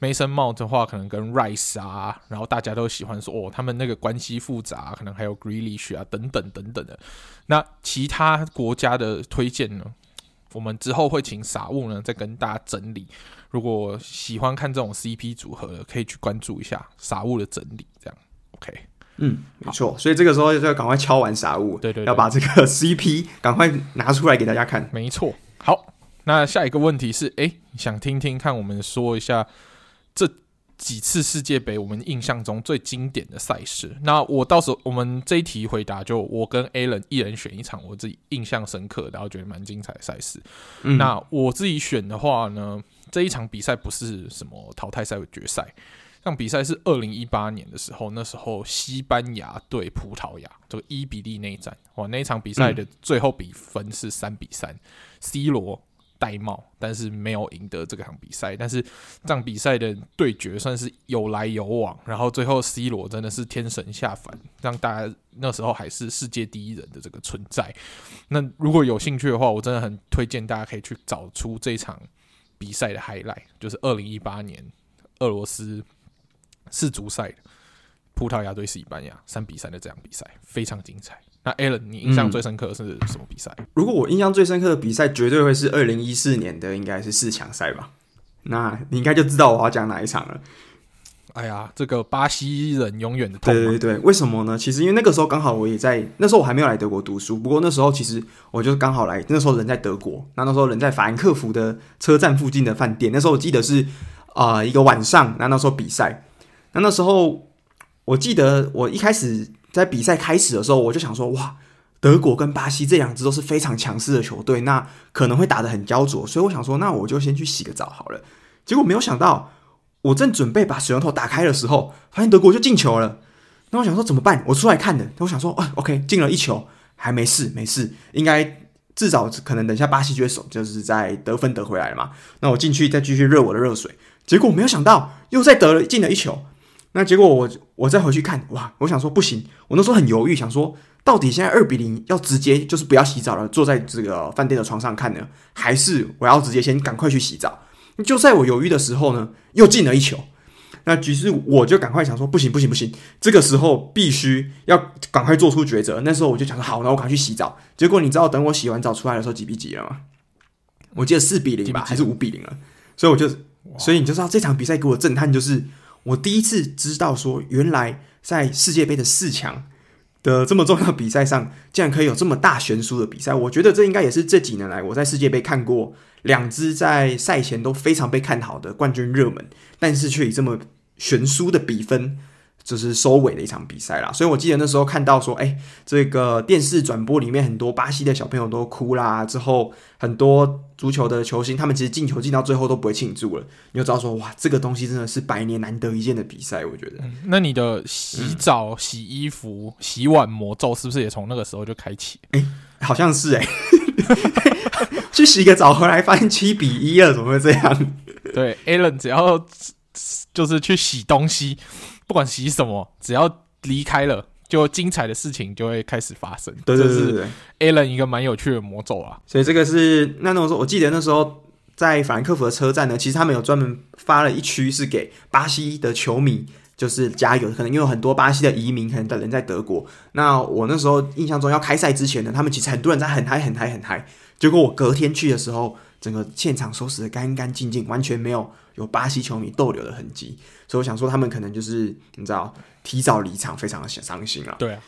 Mason Mount 的话，可能跟 Rice 啊，然后大家都喜欢说哦，他们那个关系复杂，可能还有 Grealish 啊，等等等等的。那其他国家的推荐呢？我们之后会请傻物呢再跟大家整理。如果喜欢看这种 CP 组合的，可以去关注一下傻物的整理。这样 OK？嗯，没错。所以这个时候就要赶快敲完傻物，对，对对，要把这个 [laughs] CP 赶快拿出来给大家看。没错。好，那下一个问题是，诶，想听听看，我们说一下。这几次世界杯，我们印象中最经典的赛事，那我到时候我们这一题回答，就我跟 Alan 一人选一场我自己印象深刻，然后觉得蛮精彩的赛事。嗯。那我自己选的话呢，这一场比赛不是什么淘汰赛的决赛，这场比赛是二零一八年的时候，那时候西班牙对葡萄牙这个伊比利内战，哇，那一场比赛的最后比分是三比三，C 罗。戴帽，但是没有赢得这个场比赛。但是这场比赛的对决算是有来有往，然后最后 C 罗真的是天神下凡，让大家那时候还是世界第一人的这个存在。那如果有兴趣的话，我真的很推荐大家可以去找出这场比赛的 highlight，就是二零一八年俄罗斯世足赛，葡萄牙对西班牙三比三的这场比赛非常精彩。那 Alan，你印象最深刻的是什么比赛？嗯，如果我印象最深刻的比赛，绝对会是二零一四年的，应该是四强赛吧？那你应该就知道我要讲哪一场了。哎呀，这个巴西人永远的痛。对对对，为什么呢？其实因为那个时候刚好我也在，那时候我还没有来德国读书。不过那时候其实我就刚好来，那时候人在德国，那那时候人在法兰克福的车站附近的饭店。那时候我记得是啊、呃、一个晚上，那那时候比赛，那那时候我记得我一开始。在比赛开始的时候，我就想说，哇，德国跟巴西这两支都是非常强势的球队，那可能会打得很焦灼，所以我想说，那我就先去洗个澡好了。结果没有想到，我正准备把水龙头打开的时候，发现德国就进球了。那我想说怎么办？我出来看的。那我想说，啊，OK，进了一球，还没事，没事，应该至少可能等一下巴西就会守，就是在得分得回来了嘛。那我进去再继续热我的热水，结果没有想到又再得了进了一球。那结果我我再回去看，哇！我想说不行，我那时候很犹豫，想说到底现在二比零要直接就是不要洗澡了，坐在这个饭店的床上看呢，还是我要直接先赶快去洗澡？就在我犹豫的时候呢，又进了一球。那于是我就赶快想说，不行不行不行，这个时候必须要赶快做出抉择。那时候我就想说，好，那我赶快去洗澡。结果你知道，等我洗完澡出来的时候几比几了吗？我记得四比零吧，还是五比零了？所以我就，所以你就知道这场比赛给我震撼就是。我第一次知道说，原来在世界杯的四强的这么重要比赛上，[laughs] 竟然可以有这么大悬殊的比赛。我觉得这应该也是这几年来我在世界杯看过两支在赛前都非常被看好的冠军热门，但是却以这么悬殊的比分。就是收尾的一场比赛啦，所以我记得那时候看到说，哎、欸，这个电视转播里面很多巴西的小朋友都哭啦，之后很多足球的球星，他们其实进球进到最后都不会庆祝了，你就知道说，哇，这个东西真的是百年难得一见的比赛，我觉得、嗯。那你的洗澡、嗯、洗衣服、洗碗魔咒是不是也从那个时候就开启？哎、欸，好像是哎、欸，[laughs] 去洗个澡回来发现七比一了，怎么会这样？对，Alan 只要就是去洗东西。不管洗什么，只要离开了，就精彩的事情就会开始发生。对对对对，，Alan 一个蛮有趣的魔咒啊。所以这个是那那时候，我记得那时候在法兰克福的车站呢，其实他们有专门发了一区是给巴西的球迷，就是加油。可能因为有很多巴西的移民，可能的人在德国。那我那时候印象中要开赛之前呢，他们其实很多人在很嗨很嗨很嗨。结果我隔天去的时候，整个现场收拾的干干净净，完全没有有巴西球迷逗留的痕迹。所以我想说，他们可能就是你知道，提早离场，非常的伤心啊。对啊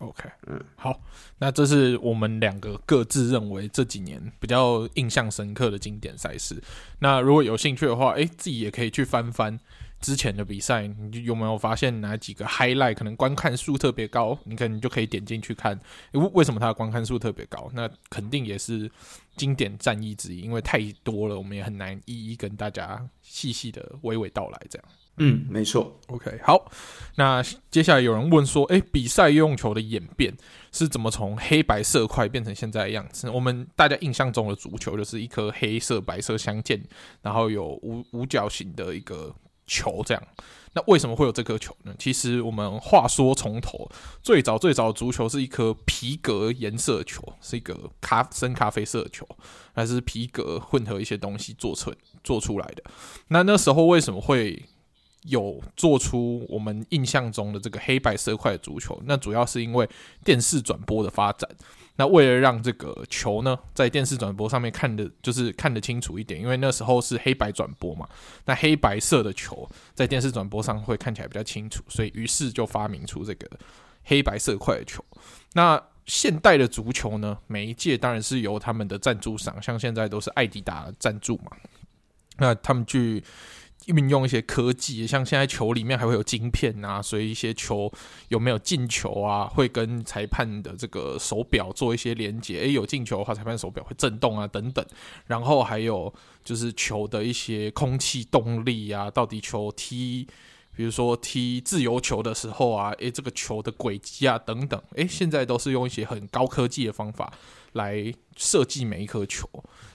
，OK，嗯，好，那这是我们两个各自认为这几年比较印象深刻的经典赛事。那如果有兴趣的话，诶，自己也可以去翻翻之前的比赛，你有没有发现哪几个 highlight 可能观看数特别高？你可能就可以点进去看，为为什么它的观看数特别高？那肯定也是经典战役之一，因为太多了，我们也很难一一跟大家细细的娓娓道来，这样。嗯，没错。OK，好。那接下来有人问说，诶，比赛用球的演变是怎么从黑白色块变成现在的样子？我们大家印象中的足球就是一颗黑色、白色相间，然后有五五角形的一个球这样。那为什么会有这颗球呢？其实我们话说从头，最早最早的足球是一颗皮革颜色球，是一个咖深咖啡色球，还是皮革混合一些东西做成做出来的？那那时候为什么会？有做出我们印象中的这个黑白色块的足球，那主要是因为电视转播的发展。那为了让这个球呢，在电视转播上面看的，就是看得清楚一点，因为那时候是黑白转播嘛。那黑白色的球在电视转播上会看起来比较清楚，所以于是就发明出这个黑白色块的球。那现代的足球呢，每一届当然是由他们的赞助商，像现在都是爱迪达赞助嘛。那他们去。运用一些科技，像现在球里面还会有晶片啊，所以一些球有没有进球啊，会跟裁判的这个手表做一些连接。诶，有进球的话，裁判手表会震动啊，等等。然后还有就是球的一些空气动力啊，到底球踢比如说踢自由球的时候啊，诶，这个球的轨迹啊等等，诶，现在都是用一些很高科技的方法来设计每一颗球。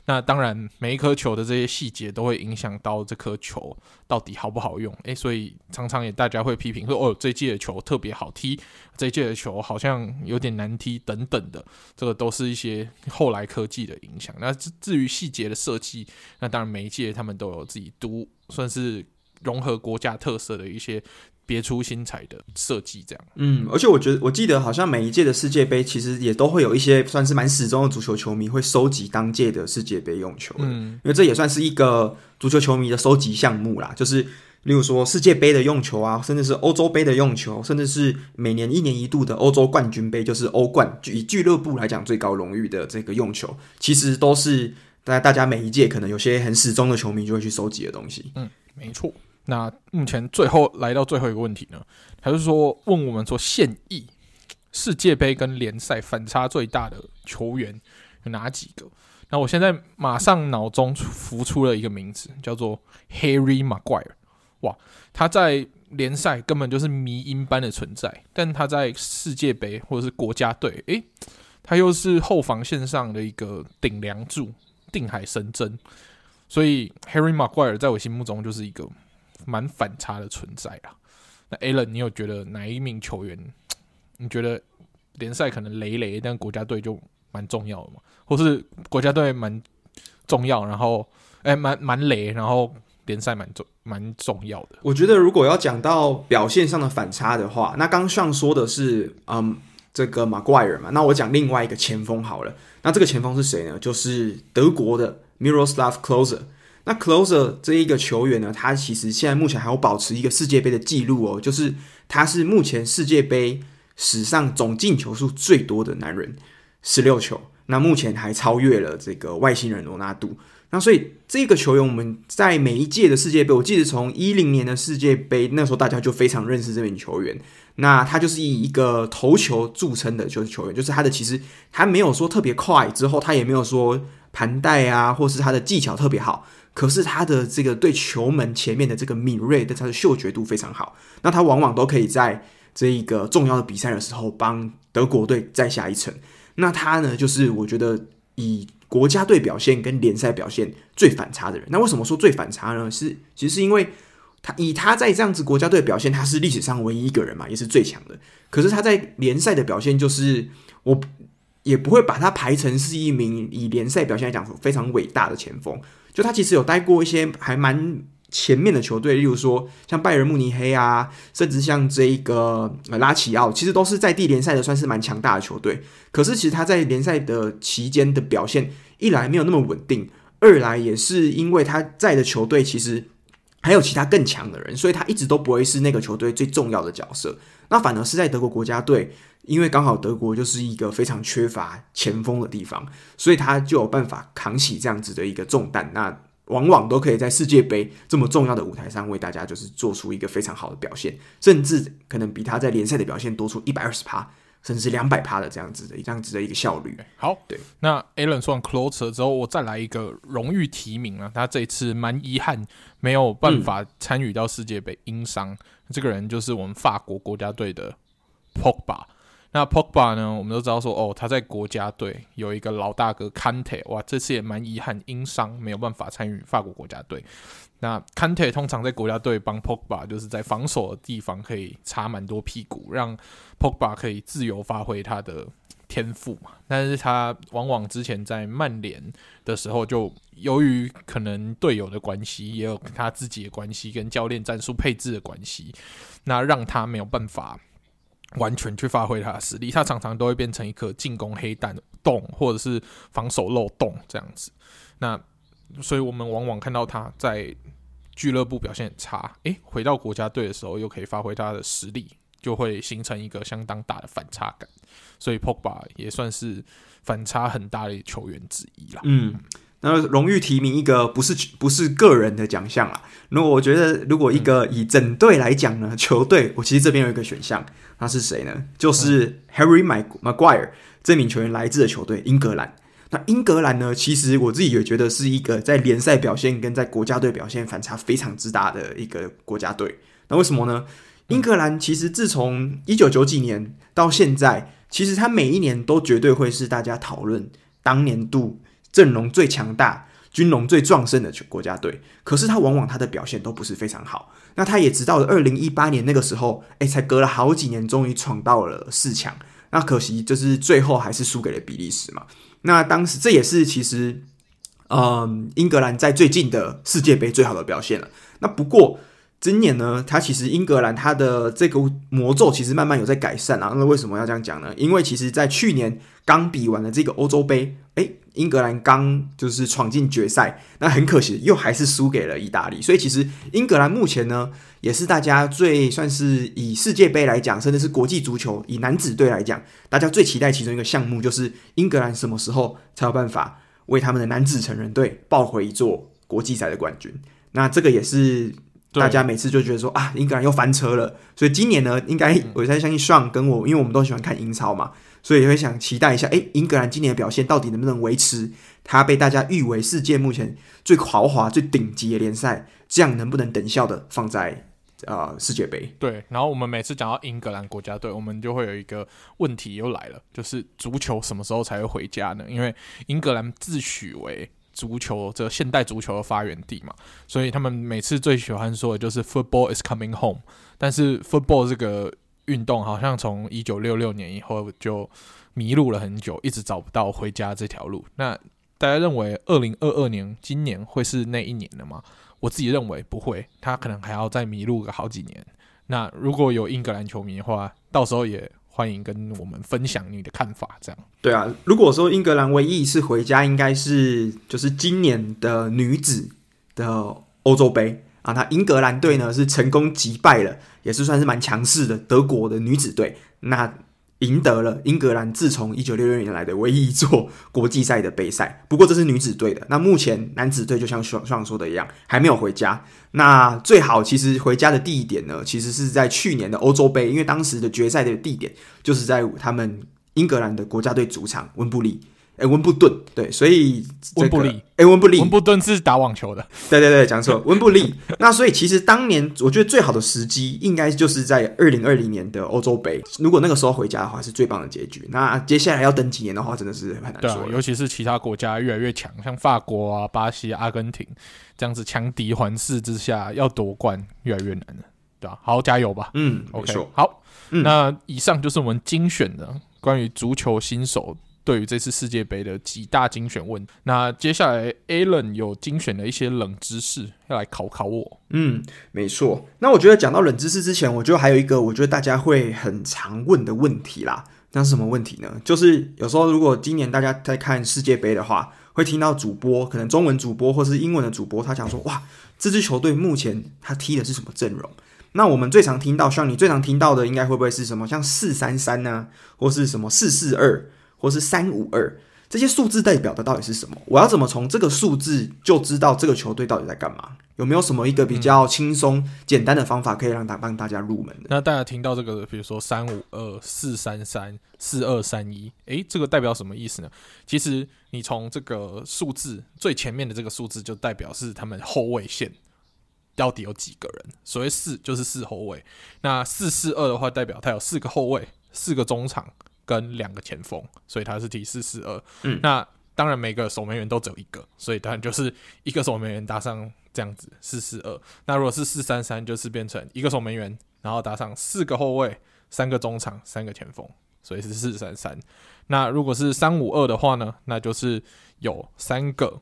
那当然，每一颗球的这些细节都会影响到这颗球到底好不好用。诶，所以常常也大家会批评说，哦，这届的球特别好踢，这届的球好像有点难踢等等的，这个都是一些后来科技的影响。那至至于细节的设计，那当然每一届他们都有自己独算是融合国家特色的一些。别出心裁的设计，这样。嗯，而且我觉得，我记得好像每一届的世界杯，其实也都会有一些算是蛮始终的足球球迷会收集当届的世界杯用球。嗯，因为这也算是一个足球球迷的收集项目啦。就是，例如说世界杯的用球啊，甚至是欧洲杯的用球，甚至是每年一年一度的欧洲冠军杯，就是欧冠，以俱乐部来讲最高荣誉的这个用球，其实都是大大家每一届可能有些很始终的球迷就会去收集的东西。嗯，没错。那目前最后来到最后一个问题呢，还是说问我们说现役世界杯跟联赛反差最大的球员有哪几个？那我现在马上脑中浮出了一个名字，叫做 Harry Maguire。哇，他在联赛根本就是迷因般的存在，但他在世界杯或者是国家队，诶，他又是后防线上的一个顶梁柱，定海神针。所以 Harry Maguire 在我心目中就是一个。蛮反差的存在啊。那 Alan，你有觉得哪一名球员？[tsk] 你觉得联赛可能雷雷，但国家队就蛮重要的吗？或是国家队蛮重要，然后哎，蛮蛮雷，然后联赛蛮重蛮重要的？我觉得如果要讲到表现上的反差的话，那刚上说的是嗯，这个马怪人嘛。那我讲另外一个前锋好了。那这个前锋是谁呢？就是德国的 Miroslav Klose。那 Closer 这一个球员呢，他其实现在目前还有保持一个世界杯的记录哦，就是他是目前世界杯史上总进球数最多的男人，十六球。那目前还超越了这个外星人罗纳度。那所以这个球员，我们在每一届的世界杯，我记得从一零年的世界杯那时候，大家就非常认识这名球员。那他就是以一个头球著称的，就是球员，就是他的其实他没有说特别快，之后他也没有说盘带啊，或是他的技巧特别好。可是他的这个对球门前面的这个敏锐的，他的嗅觉度非常好。那他往往都可以在这一个重要的比赛的时候帮德国队再下一城。那他呢，就是我觉得以国家队表现跟联赛表现最反差的人。那为什么说最反差呢？是其实是因为他以他在这样子国家队表现，他是历史上唯一一个人嘛，也是最强的。可是他在联赛的表现，就是我也不会把他排成是一名以联赛表现来讲非常伟大的前锋。就他其实有待过一些还蛮前面的球队，例如说像拜仁慕尼黑啊，甚至像这一个拉齐奥，其实都是在地联赛的算是蛮强大的球队。可是其实他在联赛的期间的表现，一来没有那么稳定，二来也是因为他在的球队其实还有其他更强的人，所以他一直都不会是那个球队最重要的角色。那反而是在德国国家队，因为刚好德国就是一个非常缺乏前锋的地方，所以他就有办法扛起这样子的一个重担。那往往都可以在世界杯这么重要的舞台上为大家就是做出一个非常好的表现，甚至可能比他在联赛的表现多出一百二十趴，甚至两百趴的这样子的这样子的一个效率。好，对。那 Alan 说完 Klose 之后，我再来一个荣誉提名啊，他这一次蛮遗憾没有办法参与到世界杯，因伤。这个人就是我们法国国家队的 Pogba。那 Pogba 呢？我们都知道说，哦，他在国家队有一个老大哥 Kante，哇，这次也蛮遗憾，因伤没有办法参与法国国家队。那 Kante 通常在国家队帮 Pogba，就是在防守的地方可以擦蛮多屁股，让 Pogba 可以自由发挥他的天赋嘛。但是他往往之前在曼联的时候，就由于可能队友的关系，也有他自己的关系，跟教练战术配置的关系，那让他没有办法。完全去发挥他的实力，他常常都会变成一颗进攻黑弹洞，或者是防守漏洞这样子。那所以我们往往看到他在俱乐部表现很差，诶，回到国家队的时候又可以发挥他的实力，就会形成一个相当大的反差感。所以 Pogba 也算是反差很大的球员之一啦。嗯。那荣誉提名一个不是不是个人的奖项啦。如果我觉得，如果一个以整队来讲呢，球队我其实这边有一个选项，那是谁呢？就是 Harry Maguire 这名球员来自的球队英格兰。那英格兰呢，其实我自己也觉得是一个在联赛表现跟在国家队表现反差非常之大的一个国家队。那为什么呢？英格兰其实自从一九九几年到现在，其实他每一年都绝对会是大家讨论当年度阵容最强大、军容最壮盛的国家队。可是他往往他的表现都不是非常好。那他也直到二零一八年那个时候，哎，才隔了好几年，终于闯到了四强。那可惜就是最后还是输给了比利时嘛。那当时这也是其实，嗯，英格兰在最近的世界杯最好的表现了。那不过。今年呢，它其实英格兰它的这个魔咒其实慢慢有在改善啊。那为什么要这样讲呢？因为其实，在去年刚比完了这个欧洲杯，诶，英格兰刚就是闯进决赛，那很可惜又还是输给了意大利。所以其实英格兰目前呢，也是大家最算是以世界杯来讲，甚至是国际足球以男子队来讲，大家最期待其中一个项目，就是英格兰什么时候才有办法为他们的男子成人队抱回一座国际赛的冠军？那这个也是。大家每次就觉得说啊，英格兰又翻车了，所以今年呢，应该我在相信 Sean 跟我，因为我们都喜欢看英超嘛，所以也会想期待一下，诶，英格兰今年的表现到底能不能维持它被大家誉为世界目前最豪华、最顶级的联赛，这样能不能等效的放在呃世界杯？对，然后我们每次讲到英格兰国家队，我们就会有一个问题又来了，就是足球什么时候才会回家呢？因为英格兰自诩为。足球这现代足球的发源地嘛，所以他们每次最喜欢说的就是 “football is coming home”。但是 football 这个运动好像从一九六六年以后就迷路了很久，一直找不到回家这条路。那大家认为二零二二年今年会是那一年的吗？我自己认为不会，他可能还要再迷路个好几年。那如果有英格兰球迷的话，到时候也。欢迎跟我们分享你的看法，这样。对啊，如果说英格兰唯一一次回家，应该是就是今年的女子的欧洲杯啊，那英格兰队呢是成功击败了，也是算是蛮强势的德国的女子队。那赢得了英格兰自从一九六六年来的唯一一座国际赛的杯赛。不过这是女子队的，那目前男子队就像上上说的一样，还没有回家。那最好其实回家的地点呢，其实是在去年的欧洲杯，因为当时的决赛的地点就是在他们英格兰的国家队主场温布利。哎，温布顿，对，所以温布利，哎，温布利，温布顿是打网球的，对对对，讲错，温布利。那所以其实当年我觉得最好的时机，应该就是在二零二零年的欧洲杯。如果那个时候回家的话，是最棒的结局。那接下来要等几年的话，真的是很难说。尤其是其他国家越来越强，像法国啊、巴西、阿根廷这样子强敌环视之下，要夺冠越来越难了，对吧？好，加油吧。嗯，OK，好，嗯，那以上就是我们精选的关于足球新手。对于这次世界杯的几大精选问，那接下来 Alan 有精选的一些冷知识要来考考我。嗯，没错。那我觉得讲到冷知识之前，我觉得还有一个我觉得大家会很常问的问题啦。那是什么问题呢？就是有时候如果今年大家在看世界杯的话，会听到主播，可能中文主播或是英文的主播，他讲说：“哇，这支球队目前他踢的是什么阵容？”那我们最常听到，像你最常听到的，应该会不会是什么像四三三呢，或是什么四四二？或是三五二这些数字代表的到底是什么？我要怎么从这个数字就知道这个球队到底在干嘛？有没有什么一个比较轻松简单的方法可以让大帮大家入门？那大家听到这个，比如说三五二、四三三、四二三一，诶，这个代表什么意思呢？其实你从这个数字最前面的这个数字，就代表是他们后卫线到底有几个人。所谓四就是四后卫，那四四二的话，代表他有四个后卫、四个中场。跟两个前锋，所以他是踢四四二。嗯，那当然每个守门员都只有一个，所以当然就是一个守门员搭上这样子四四二。那如果是四三三，就是变成一个守门员，然后搭上四个后卫、三个中场、三个前锋，所以是四三三。那如果是三五二的话呢，那就是有三个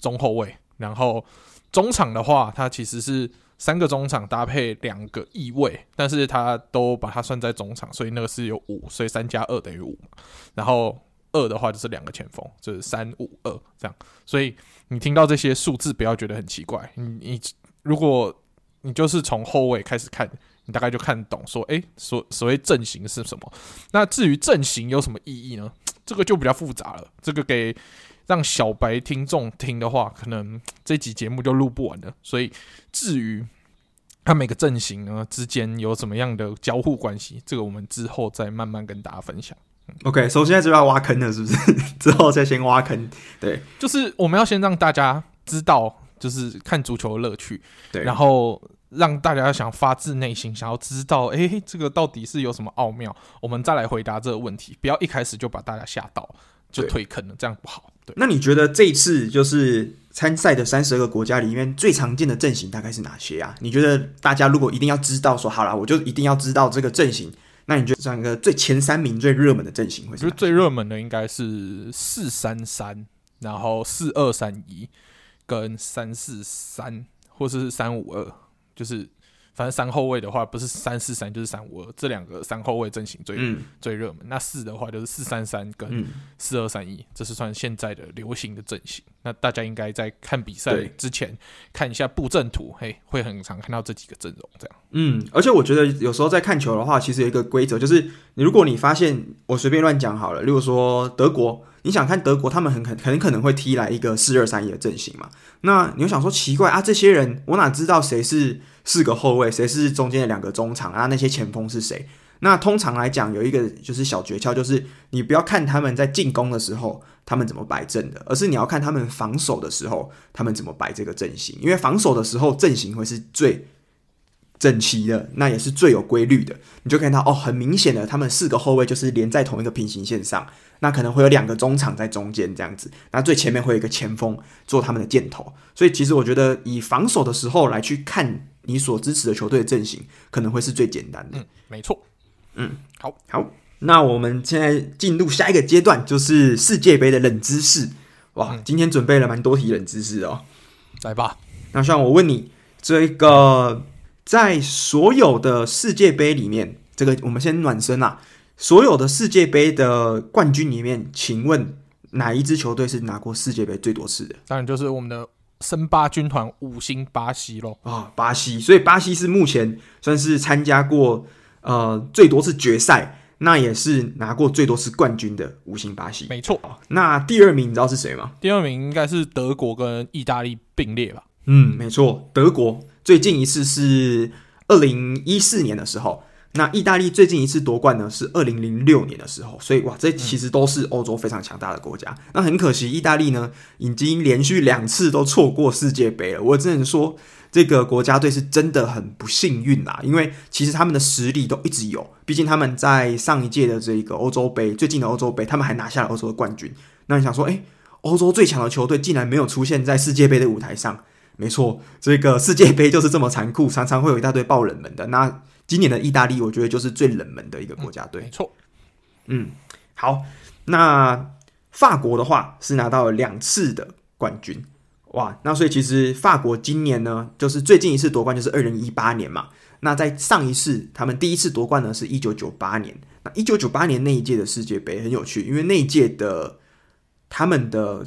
中后卫，然后中场的话，它其实是。三个中场搭配两个翼位，但是他都把它算在中场，所以那个是有五，所以三加二等于五嘛。然后二的话就是两个前锋，就是三五二这样。所以你听到这些数字，不要觉得很奇怪。你你如果你就是从后卫开始看，你大概就看懂说，诶，所所谓阵型是什么？那至于阵型有什么意义呢？这个就比较复杂了。这个给让小白听众听的话，可能这集节目就录不完了。所以，至于他每个阵型呢之间有什么样的交互关系，这个我们之后再慢慢跟大家分享。嗯、OK，首先就要挖坑了，是不是？之后再先挖坑。对，[laughs] 就是我们要先让大家知道，就是看足球的乐趣。对，然后让大家想发自内心想要知道，哎、欸，这个到底是有什么奥妙？我们再来回答这个问题，不要一开始就把大家吓到，就退坑了，这样不好。那你觉得这一次就是参赛的三十二个国家里面最常见的阵型大概是哪些啊？你觉得大家如果一定要知道说好了，我就一定要知道这个阵型，那你觉得这样一个最前三名最热门的阵型会是？我觉得最热门的应该是四三三，然后四二三一跟三四三，或是三五二，就是。反正三后卫的话，不是三四三就是三五二，这两个三后卫阵型最、嗯、最热门。那四的话就是四三三跟四二三一，这是算现在的流行的阵型。那大家应该在看比赛之前看一下布阵图，嘿，会很常看到这几个阵容这样。嗯，而且我觉得有时候在看球的话，其实有一个规则，就是如果你发现我随便乱讲好了，例如说德国。你想看德国，他们很很很可能会踢来一个四二三一的阵型嘛？那你就想说奇怪啊，这些人我哪知道谁是四个后卫，谁是中间的两个中场啊？那些前锋是谁？那通常来讲，有一个就是小诀窍，就是你不要看他们在进攻的时候他们怎么摆阵的，而是你要看他们防守的时候他们怎么摆这个阵型，因为防守的时候阵型会是最整齐的，那也是最有规律的。你就看到哦，很明显的，他们四个后卫就是连在同一个平行线上。那可能会有两个中场在中间这样子，那最前面会有一个前锋做他们的箭头，所以其实我觉得以防守的时候来去看你所支持的球队的阵型，可能会是最简单的。嗯，没错。嗯，好，好，那我们现在进入下一个阶段，就是世界杯的冷知识。哇，今天准备了蛮多题冷知识哦，来吧。那像我问你，这个在所有的世界杯里面，这个我们先暖身啊。所有的世界杯的冠军里面，请问哪一支球队是拿过世界杯最多次的？当然就是我们的森巴军团五星巴西喽。啊、哦，巴西，所以巴西是目前算是参加过呃最多次决赛，那也是拿过最多次冠军的五星巴西。没错。那第二名你知道是谁吗？第二名应该是德国跟意大利并列吧？嗯，没错，德国最近一次是二零一四年的时候。那意大利最近一次夺冠呢，是二零零六年的时候，所以哇，这其实都是欧洲非常强大的国家。嗯、那很可惜，意大利呢已经连续两次都错过世界杯了。我只能说，这个国家队是真的很不幸运啦，因为其实他们的实力都一直有，毕竟他们在上一届的这个欧洲杯，最近的欧洲杯，他们还拿下了欧洲的冠军。那你想说，诶，欧洲最强的球队竟然没有出现在世界杯的舞台上？没错，这个世界杯就是这么残酷，常常会有一大堆爆冷门的。那今年的意大利，我觉得就是最冷门的一个国家队。没错，嗯，好，那法国的话是拿到了两次的冠军，哇，那所以其实法国今年呢，就是最近一次夺冠就是二零一八年嘛。那在上一次他们第一次夺冠呢是一九九八年。那一九九八年那一届的世界杯很有趣，因为那一届的他们的。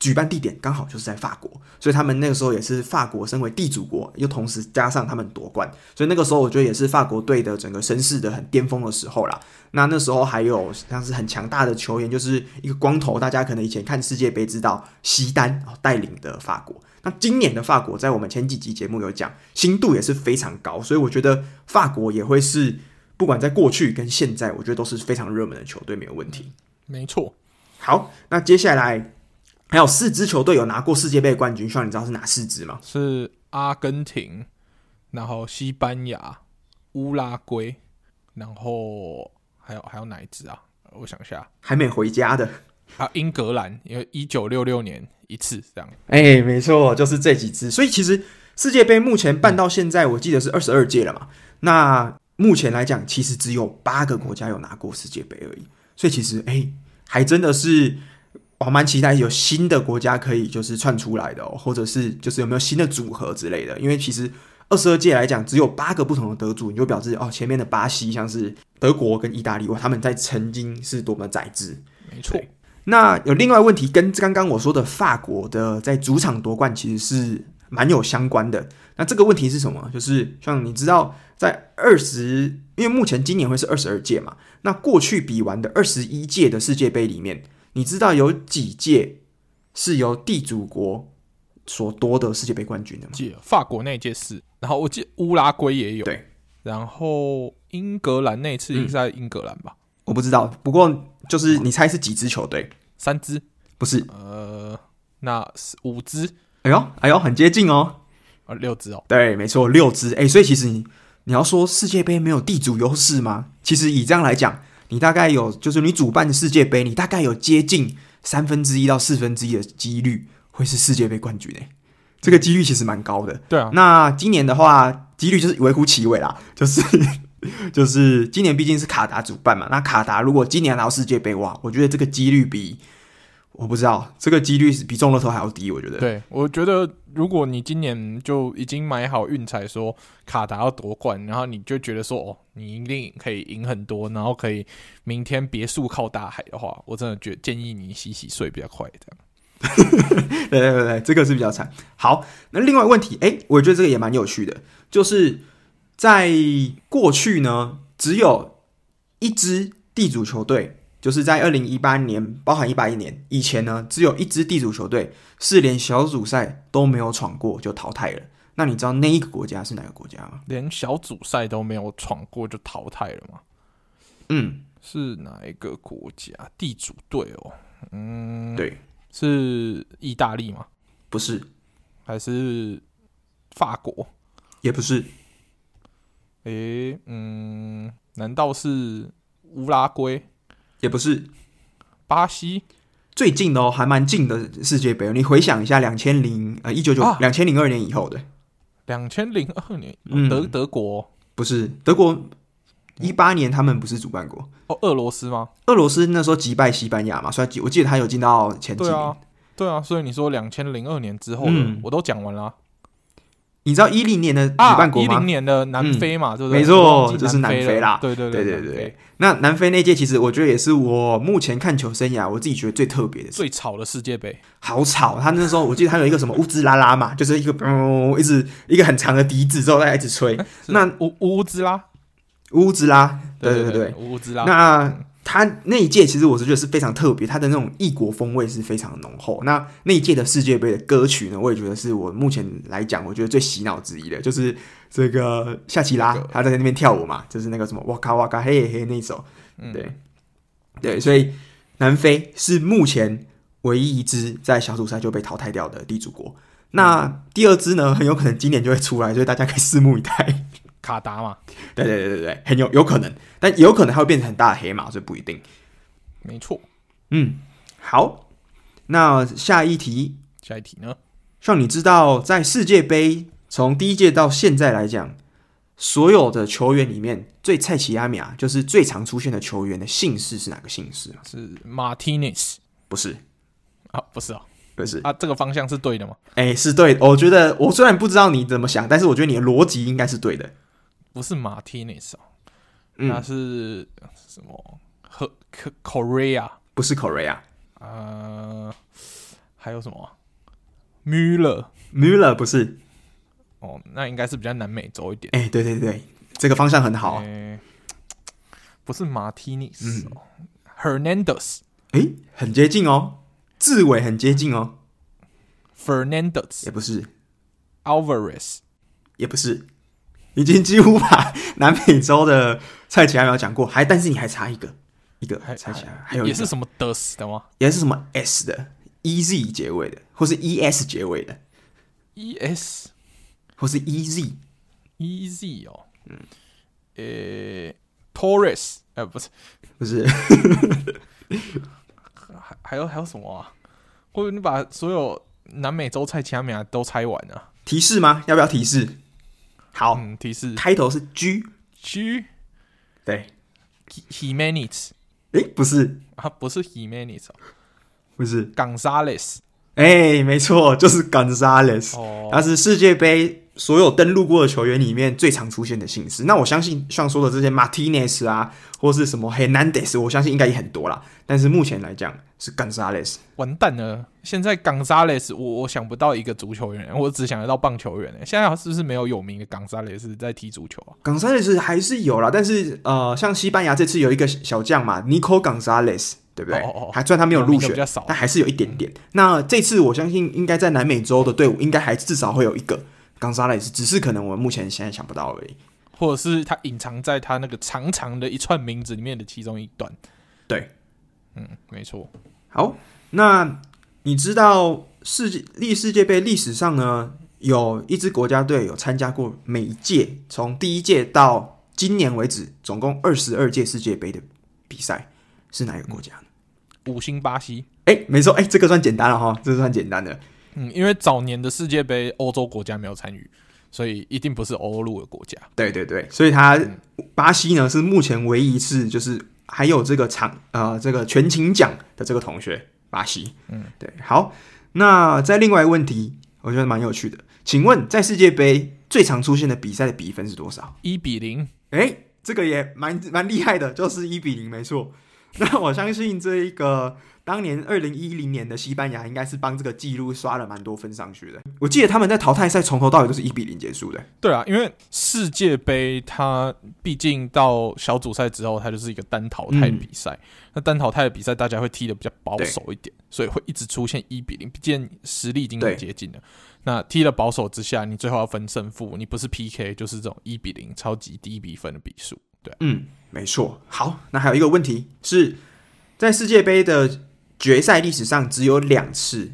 举办地点刚好就是在法国，所以他们那个时候也是法国身为地主国，又同时加上他们夺冠，所以那个时候我觉得也是法国队的整个声势的很巅峰的时候啦。那那时候还有像是很强大的球员，就是一个光头，大家可能以前看世界杯知道西丹带领的法国。那今年的法国在我们前几集节目有讲，新度也是非常高，所以我觉得法国也会是不管在过去跟现在，我觉得都是非常热门的球队，没有问题。没错。好，那接下来。还有四支球队有拿过世界杯冠军，希望你知道是哪四支吗？是阿根廷，然后西班牙、乌拉圭，然后还有还有哪一支啊？我想一下，还没回家的啊，英格兰，因为一九六六年一次这样。哎、欸，没错，就是这几支。所以其实世界杯目前办到现在，我记得是二十二届了嘛。那目前来讲，其实只有八个国家有拿过世界杯而已。所以其实哎、欸，还真的是。我蛮期待有新的国家可以就是串出来的哦，或者是就是有没有新的组合之类的。因为其实二十二届来讲，只有八个不同的得主，你就表示哦，前面的巴西像是德国跟意大利，哇，他们在曾经是多么宰制。没错。那有另外问题，跟刚刚我说的法国的在主场夺冠其实是蛮有相关的。那这个问题是什么？就是像你知道，在二十，因为目前今年会是二十二届嘛，那过去比完的二十一届的世界杯里面。你知道有几届是由地主国所夺得世界杯冠军的吗？法国那届是，然后我记得乌拉圭也有，对，然后英格兰那次应该在英格兰吧？我不知道，不过就是你猜是几支球队？三支？不是，呃，那是五支。哎呦，哎呦，很接近哦。啊，六支哦。对，没错，六支。哎，所以其实你你要说世界杯没有地主优势吗？其实以这样来讲，你大概有，就是你主办的世界杯，你大概有接近三分之一到四分之一的几率会是世界杯冠军诶。这个几率其实蛮高的。对啊。那今年的话，几率就是微乎其微啦，就是。[laughs] 就是今年毕竟是卡达主办嘛，那卡达如果今年拿到世界杯，哇，我觉得这个几率比我不知道，这个几率是比中乐透还要低，我觉得。对，我觉得如果你今年就已经买好运彩，说卡达要夺冠，然后你就觉得说哦，你一定可以赢很多，然后可以明天别墅靠大海的话，我真的觉得建议你洗洗睡比较快，这样。[laughs] 对对对对，这个是比较惨。好，那另外问题，哎，我觉得这个也蛮有趣的，就是。在过去呢，只有一支地主球队，就是在二零一八年，包含一八一年以前呢，只有一支地主球队是连小组赛都没有闯过就淘汰了。那你知道那一个国家是哪个国家吗？连小组赛都没有闯过就淘汰了吗？嗯，是哪一个国家？地主队哦，嗯，对，是意大利吗？不是，还是法国？也不是。诶、欸，嗯，难道是乌拉圭？也不是，巴西。最近的哦，还蛮近的世界杯。你回想一下，两千零呃一九九两千零二年以后的，两千零二年，嗯、德德国不是德国，一八年他们不是主办国哦，俄罗斯吗？俄罗斯那时候击败西班牙嘛，所以我记得他有进到前几名。对啊，对啊，所以你说两千零二年之后的，嗯、我都讲完了。你知道一零年的举办国吗？一零年的南非嘛，对不对？没错，就是南非啦。对对对对对。那南非那届其实我觉得也是我目前看球生涯我自己觉得最特别的，最吵的世界杯。好吵！他那时候我记得他有一个什么乌兹拉拉嘛，[laughs] 就是一个嗯，一直一个很长的笛子之后，大家一直吹。那乌乌兹拉，乌兹拉，对对对，乌兹拉。那。他那一届其实我是觉得是非常特别，他的那种异国风味是非常浓厚。那那一届的世界杯的歌曲呢，我也觉得是我目前来讲，我觉得最洗脑之一的，就是这个夏奇拉他在那边跳舞嘛，就是那个什么哇咔哇咔嘿嘿那一首，对、嗯、对，所以南非是目前唯一一支在小组赛就被淘汰掉的地主国。那第二支呢，很有可能今年就会出来，所以大家可以拭目以待。卡达嘛，对对对对对，很有有可能，但有可能它会变成很大的黑马，所以不一定。没错，嗯，好，那下一题，下一题呢？像你知道，在世界杯从第一届到现在来讲，所有的球员里面，最菜市仔名就是最常出现的球员的姓氏是哪个姓氏？是 Martinez？不是啊，不是啊，不是啊，这个方向是对的吗？哎，是对的。我觉得我虽然不知道你怎么想，但是我觉得你的逻辑应该是对的。不是马蒂内斯哦，那是什么？和 Korea 不是 Korea，呃，还有什么？Müller，Müller 不是。哦，那应该是比较南美洲一点。哎，对对对，这个方向很好。哎，不是马蒂尼斯哦，Hernandez，哎，很接近哦，字尾很接近哦，Fernandez。也不是，Alvarez。也不是。已经几乎把南美洲的菜奇亚苗讲过，还但是你还差一个，一个还菜奇亚，还有也是什么的的吗？也是什么 S 的，E Z 结尾的，或是 E S 结尾的，E S 或是 E Z，E Z 哦，嗯，呃，Torres，呃，不是，不是，[laughs] 还还有还有什么啊？或者你把所有南美洲菜奇亚苗都猜完了？提示吗？要不要提示？好，嗯，提示开头是 G G，对，Jimenez，诶，不是啊，不是 Hemanis 哦不是 Gonzalez，诶，没错，就是 Gonzalez，哦，他是世界杯所有登陆过的球员里面最常出现的姓氏。那我相信像说的这些 Martinez 啊，或是什么 Hernandez，我相信应该也很多啦。但是目前来讲是 Gonzalez，完蛋了。现在 Gonzalez，我我想不到一个足球员，我只想得到棒球员。现在是不是没有有名的 Gonzalez 在踢足球啊？Gonzalez 还是有啦，但是呃，像西班牙这次有一个小将嘛，Nico Gonzalez，对不对？哦哦还虽然他没有入选，但还是有一点点。嗯、那这次我相信应该在南美洲的队伍，应该还至少会有一个 Gonzalez，只是可能我们目前现在想不到而已，或者是他隐藏在他那个长长的一串名字里面的其中一段。对，嗯，没错。好，那。你知道世界历世界杯历史上呢，有一支国家队有参加过每一届，从第一届到今年为止，总共二十二届世界杯的比赛，是哪一个国家呢？五星巴西。哎、欸，没错，哎、欸，这个算简单了哈，这个算简单的。嗯，因为早年的世界杯欧洲国家没有参与，所以一定不是欧陆的国家。对对对，所以他巴西呢是目前唯一一次就是还有这个场呃这个全勤奖的这个同学，巴西。嗯，对。好，那在另外一个问题，我觉得蛮有趣的。请问，在世界杯最常出现的比赛的比分是多少？一比零。哎，这个也蛮蛮厉害的，就是一比零，没错。[laughs] 那我相信这一个当年二零一零年的西班牙应该是帮这个记录刷了蛮多分上去的。我记得他们在淘汰赛从头到尾都是一比零结束的。对啊，因为世界杯它毕竟到小组赛之后，它就是一个单淘汰比赛。嗯、那单淘汰的比赛，大家会踢的比较保守一点，所以会一直出现一比零。毕竟实力已经很接近了。那踢了保守之下，你最后要分胜负，你不是 PK 就是这种一比零超级低比分的比数，对，嗯，没错。好，那还有一个问题是，在世界杯的决赛历史上，只有两次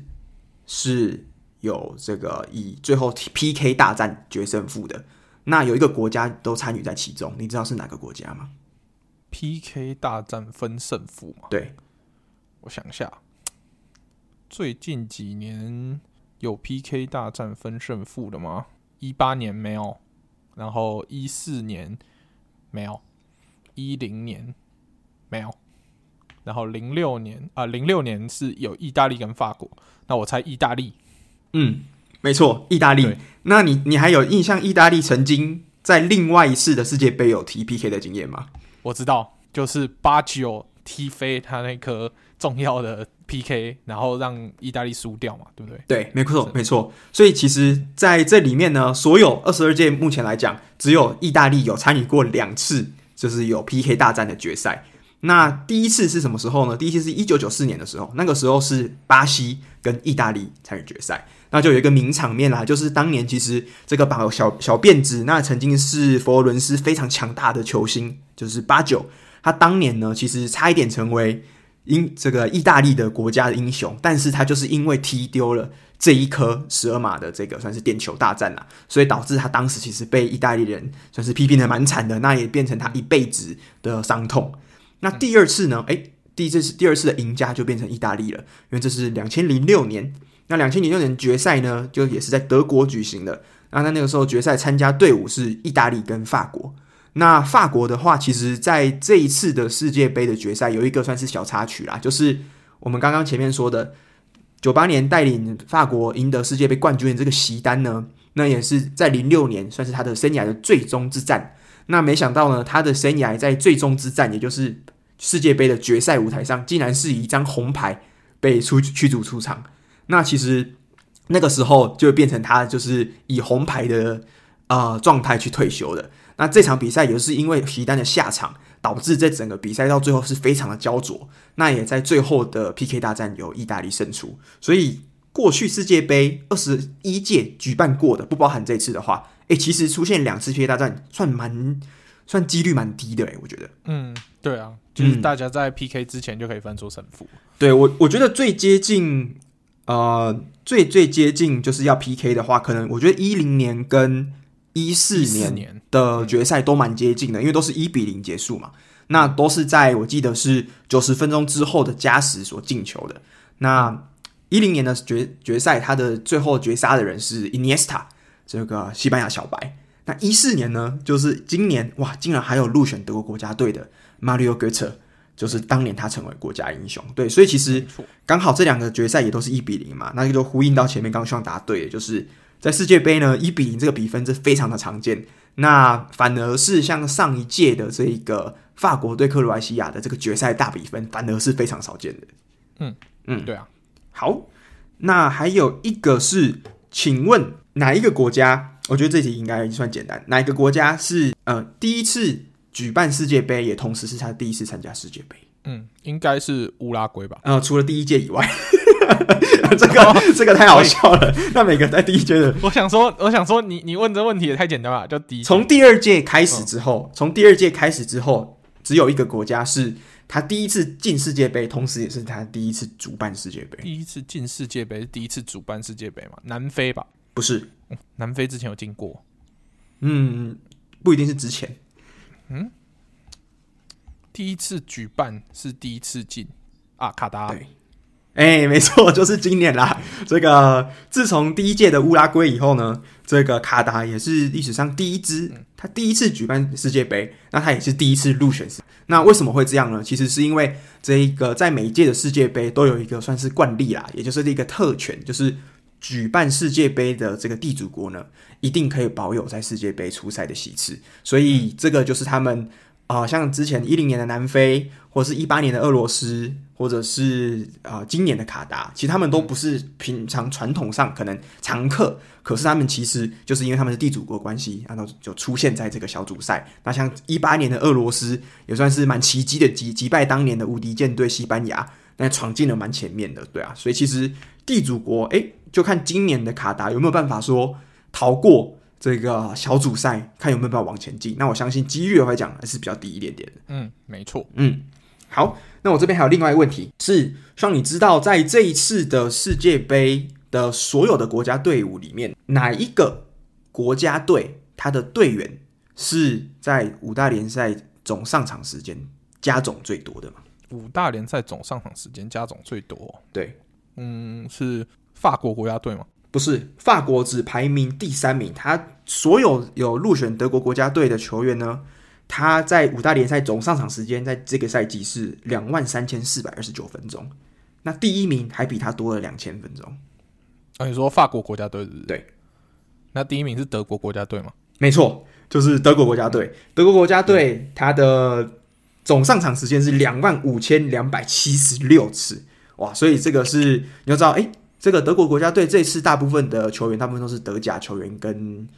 是有这个以最后 PK 大战决胜负的。那有一个国家都参与在其中，你知道是哪个国家吗？PK 大战分胜负吗？对，我想一下，最近几年。有 PK 大战分胜负的吗？一八年没有，然后一四年没有，一零年没有，然后零六年啊，零六年是有意大利跟法国。那我猜意大利。嗯，没错，意大利。那你你还有印象？意大利曾经在另外一次的世界杯有踢 PK 的经验吗？我知道，就是八九踢飞他那颗重要的。PK，然后让意大利输掉嘛，对不对？对，没错，没错。所以其实在这里面呢，所有二十二届目前来讲，只有意大利有参与过两次，就是有 PK 大战的决赛。那第一次是什么时候呢？第一次是一九九四年的时候，那个时候是巴西跟意大利参与决赛，那就有一个名场面啦，就是当年其实这个把小小辫子，那曾经是佛罗伦斯非常强大的球星，就是八九，他当年呢其实差一点成为。英这个意大利的国家的英雄，但是他就是因为踢丢了这一颗十二码的这个算是点球大战啦，所以导致他当时其实被意大利人算是批评的蛮惨的，那也变成他一辈子的伤痛。那第二次呢？诶，第一次是第二次的赢家就变成意大利了，因为这是两千零六年。那两千零六年决赛呢，就也是在德国举行的。那在那个时候决赛参加队伍是意大利跟法国。那法国的话，其实在这一次的世界杯的决赛有一个算是小插曲啦，就是我们刚刚前面说的，九八年带领法国赢得世界杯冠军的这个席丹呢，那也是在零六年算是他的生涯的最终之战。那没想到呢，他的生涯在最终之战，也就是世界杯的决赛舞台上，竟然是以一张红牌被出驱逐出场。那其实那个时候就变成他就是以红牌的呃状态去退休的。那这场比赛也是因为席丹的下场，导致这整个比赛到最后是非常的焦灼。那也在最后的 PK 大战由意大利胜出。所以过去世界杯二十一届举办过的，不包含这次的话，诶，其实出现两次 PK 大战，算蛮算几率蛮低的诶，我觉得。嗯，对啊，就是大家在 PK 之前就可以分出胜负。嗯、对我，我觉得最接近，呃，最最接近就是要 PK 的话，可能我觉得一零年跟。一四年的决赛都蛮接近的，因为都是一比零结束嘛。那都是在我记得是九十分钟之后的加时所进球的。那一零年的决决赛，他的最后绝杀的人是 Iniesta，这个西班牙小白。那一四年呢，就是今年哇，竟然还有入选德国国家队的 Mario Götze，就是当年他成为国家英雄。对，所以其实刚好这两个决赛也都是一比零嘛，那就呼应到前面刚刚希望答对的，就是。在世界杯呢，一比零这个比分是非常的常见。那反而是像上一届的这个法国对克罗埃西亚的这个决赛大比分，反而是非常少见的。嗯嗯，对啊。好，那还有一个是，请问哪一个国家？我觉得这题应该算简单。哪一个国家是呃第一次举办世界杯，也同时是他第一次参加世界杯？嗯，应该是乌拉圭吧？呃，除了第一届以外。[laughs] 这个、哦、这个太好笑了。那每个在第一届的，我想说，我想说你，你你问这问题也太简单了。就第一，从第二届开始之后，从、嗯、第二届开始之后，只有一个国家是他第一次进世界杯，同时也是他第一次主办世界杯。第一次进世界杯是，第一次主办世界杯嘛？南非吧？不是，南非之前有进过，嗯，不一定是之前，嗯，第一次举办是第一次进啊，卡达，对，哎、欸，没错，就是今年啦。[laughs] 这个自从第一届的乌拉圭以后呢，这个卡达也是历史上第一支，他第一次举办世界杯，那他也是第一次入选。那为什么会这样呢？其实是因为这一个在每一届的世界杯都有一个算是惯例啦，也就是一个特权，就是举办世界杯的这个地主国呢，一定可以保有在世界杯出赛的席次，所以这个就是他们。啊、呃，像之前一零年的南非，或者是一八年的俄罗斯，或者是啊、呃、今年的卡达，其实他们都不是平常传统上可能常客，可是他们其实就是因为他们是地主国关系，然后就出现在这个小组赛。那像一八年的俄罗斯，也算是蛮奇迹的击击败当年的无敌舰队西班牙，那闯进了蛮前面的，对啊。所以其实地主国，哎，就看今年的卡达有没有办法说逃过。这个小组赛看有没有办法往前进，那我相信几率来讲还是比较低一点点的。嗯，没错。嗯，好，那我这边还有另外一个问题是，让你知道在这一次的世界杯的所有的国家队伍里面，哪一个国家队他的队员是在五大联赛总上场时间加总最多的吗？五大联赛总上场时间加总最多，对，嗯，是法国国家队吗？不是，法国只排名第三名。他所有有入选德国国家队的球员呢，他在五大联赛总上场时间在这个赛季是两万三千四百二十九分钟。那第一名还比他多了两千分钟。啊，你说法国国家队是不是？对。那第一名是德国国家队吗？没错，就是德国国家队。德国国家队他的总上场时间是两万五千两百七十六次。哇，所以这个是你要知道，哎。这个德国国家队这次大部分的球员，大部分都是德甲球员跟，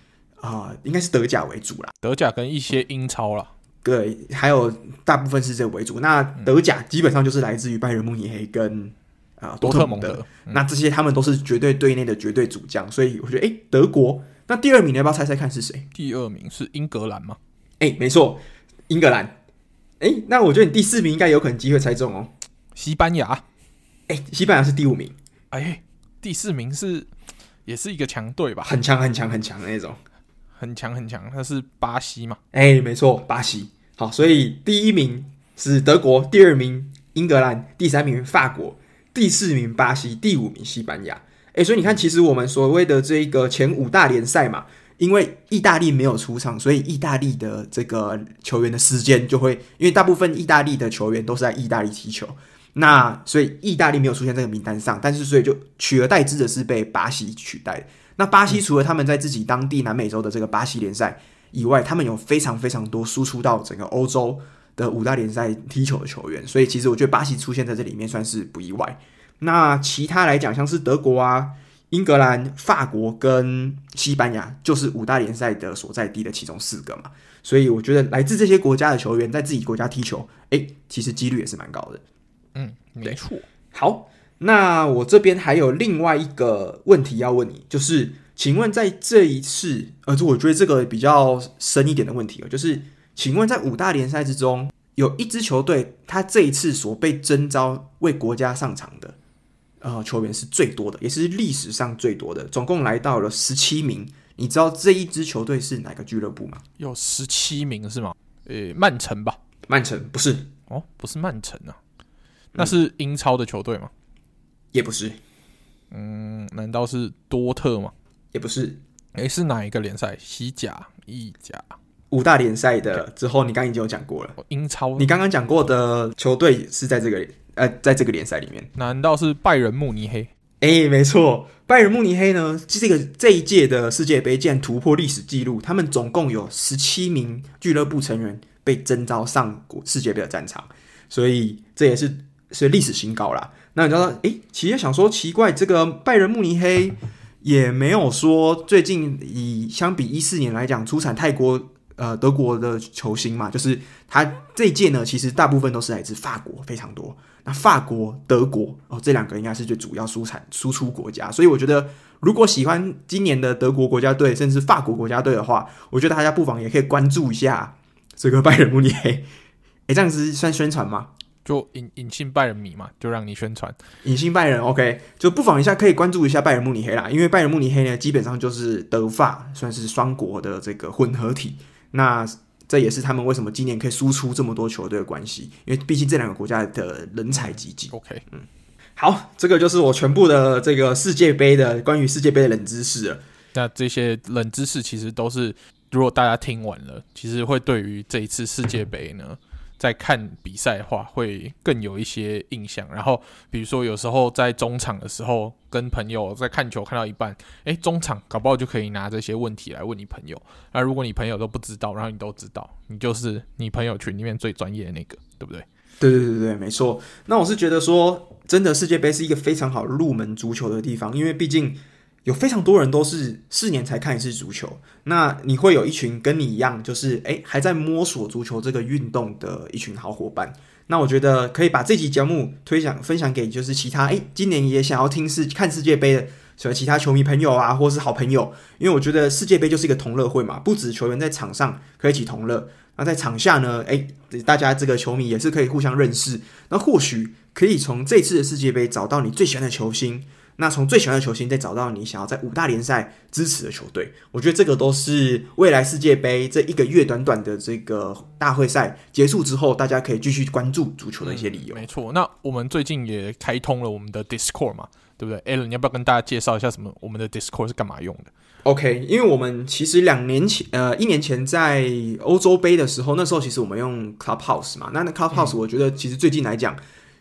啊，应该是德甲为主啦。德甲跟一些英超啦，对，还有大部分是这个为主。那德甲基本上就是来自于拜仁慕尼黑跟啊、呃、多特蒙德，那这些他们都是绝对队内的绝对主将，所以我觉得，哎，德国那第二名你要不要猜猜看是谁？第二名是英格兰吗？哎，没错，英格兰。哎，那我觉得你第四名应该有可能机会猜中哦。西班牙，哎，西班牙是第五名。哎。第四名是，也是一个强队吧？很强很强很强的那种，很强很强。那是巴西嘛？哎、欸，没错，巴西。好，所以第一名是德国，第二名英格兰，第三名法国，第四名巴西，第五名西班牙。哎、欸，所以你看，其实我们所谓的这个前五大联赛嘛，因为意大利没有出场，所以意大利的这个球员的时间就会，因为大部分意大利的球员都是在意大利踢球。那所以意大利没有出现在这个名单上，但是所以就取而代之的是被巴西取代。那巴西除了他们在自己当地南美洲的这个巴西联赛以外，他们有非常非常多输出到整个欧洲的五大联赛踢球的球员，所以其实我觉得巴西出现在这里面算是不意外。那其他来讲，像是德国啊、英格兰、法国跟西班牙，就是五大联赛的所在地的其中四个嘛。所以我觉得来自这些国家的球员在自己国家踢球，诶，其实几率也是蛮高的。嗯，没错。好，那我这边还有另外一个问题要问你，就是，请问在这一次，呃，我觉得这个比较深一点的问题，就是，请问在五大联赛之中，有一支球队，他这一次所被征召为国家上场的，呃，球员是最多的，也是历史上最多的，总共来到了十七名。你知道这一支球队是哪个俱乐部吗？有十七名是吗？呃，曼城吧？曼城不是哦，不是曼城啊。那是英超的球队吗？也不是。嗯，难道是多特吗？也不是。诶、欸，是哪一个联赛？西甲、意甲、五大联赛的之后，你刚刚已经有讲过了。英超，你刚刚讲过的球队是在这个呃，在这个联赛里面。难道是拜仁慕尼黑？诶、欸，没错，拜仁慕尼黑呢，这个这一届的世界杯竟然突破历史纪录，他们总共有十七名俱乐部成员被征召上世界杯的战场，所以这也是。是历史新高啦。那你知道，诶，其实想说奇怪，这个拜仁慕尼黑也没有说最近以相比一四年来讲出产泰国呃德国的球星嘛，就是他这一届呢，其实大部分都是来自法国，非常多。那法国、德国哦，这两个应该是最主要输产输出国家。所以我觉得，如果喜欢今年的德国国家队，甚至法国国家队的话，我觉得大家不妨也可以关注一下这个拜仁慕尼黑。诶，这样子算宣传吗？就隐隐性拜仁迷嘛，就让你宣传隐性拜仁。OK，就不妨一下可以关注一下拜仁慕尼黑啦，因为拜仁慕尼黑呢，基本上就是德法算是双国的这个混合体。那这也是他们为什么今年可以输出这么多球队的关系，因为毕竟这两个国家的人才济济。OK，嗯，好，这个就是我全部的这个世界杯的关于世界杯的冷知识了。那这些冷知识其实都是，如果大家听完了，其实会对于这一次世界杯呢，在看比赛的话，会更有一些印象。然后，比如说有时候在中场的时候，跟朋友在看球看到一半，诶，中场搞不好就可以拿这些问题来问你朋友。那如果你朋友都不知道，然后你都知道，你就是你朋友群里面最专业的那个，对不对？对对对对，没错。那我是觉得说，真的世界杯是一个非常好入门足球的地方，因为毕竟。有非常多人都是四年才看一次足球，那你会有一群跟你一样，就是诶还在摸索足球这个运动的一群好伙伴。那我觉得可以把这期节目推享分享给就是其他诶今年也想要听世看世界杯的什么其他球迷朋友啊，或是好朋友，因为我觉得世界杯就是一个同乐会嘛，不止球员在场上可以一起同乐，那在场下呢，诶大家这个球迷也是可以互相认识，那或许可以从这次的世界杯找到你最喜欢的球星。那从最喜欢的球星再找到你想要在五大联赛支持的球队，我觉得这个都是未来世界杯这一个月短短的这个大会赛结束之后，大家可以继续关注足球的一些理由。嗯，没错，那我们最近也开通了我们的 Discord 嘛，对不对？Alan，你要不要跟大家介绍一下什么？我们的 Discord 是干嘛用的？OK，因为我们其实两年前，呃，一年前在欧洲杯的时候，那时候其实我们用 Clubhouse 嘛，那那 Clubhouse 我觉得其实最近来讲。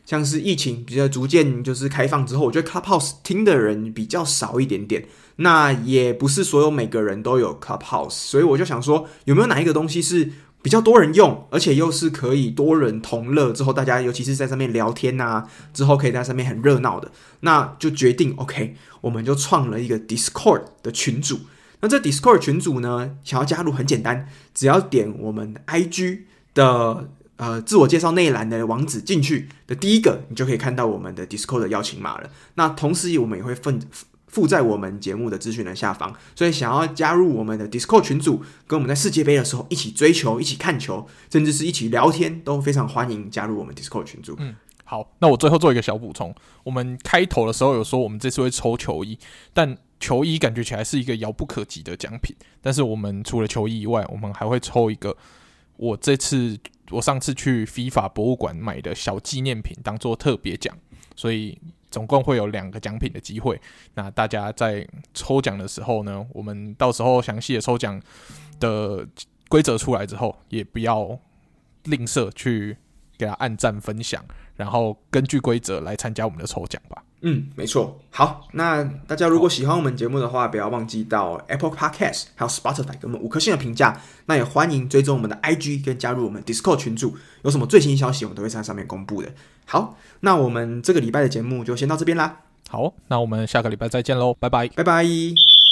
像是疫情比较逐渐就是开放之后，我觉得 Clubhouse 听的人比较少一点点。那也不是所有每个人都有 Clubhouse，所以我就想说，有没有哪一个东西是比较多人用，而且又是可以多人同乐之后，大家尤其是在上面聊天啊，之后可以在上面很热闹的，那就决定 OK，我们就创了一个 Discord 的群组。那这 Discord 群组呢，想要加入很简单，只要点我们 IG 的。呃，自我介绍内栏的网址进去的第一个，你就可以看到我们的 Discord 的邀请码了。那同时，我们也会附附在我们节目的资讯的下方。所以，想要加入我们的 Discord 群组，跟我们在世界杯的时候一起追球、一起看球，甚至是一起聊天，都非常欢迎加入我们 Discord 群组。嗯，好，那我最后做一个小补充。我们开头的时候有说，我们这次会抽球衣，但球衣感觉起来是一个遥不可及的奖品。但是，我们除了球衣以外，我们还会抽一个。我这次。我上次去 FIFA 博物馆买的小纪念品当做特别奖，所以总共会有两个奖品的机会。那大家在抽奖的时候呢，我们到时候详细的抽奖的规则出来之后，也不要吝啬去给他按赞分享，然后根据规则来参加我们的抽奖吧。嗯，没错。好，那大家如果喜欢我们节目的话，不要忘记到 Apple Podcast 还有 Spotify 给我们五颗星的评价。那也欢迎追踪我们的 IG 跟加入我们 Discord 群组，有什么最新消息，我们都会在上面公布的。好，那我们这个礼拜的节目就先到这边啦。好，那我们下个礼拜再见喽，拜拜，拜拜。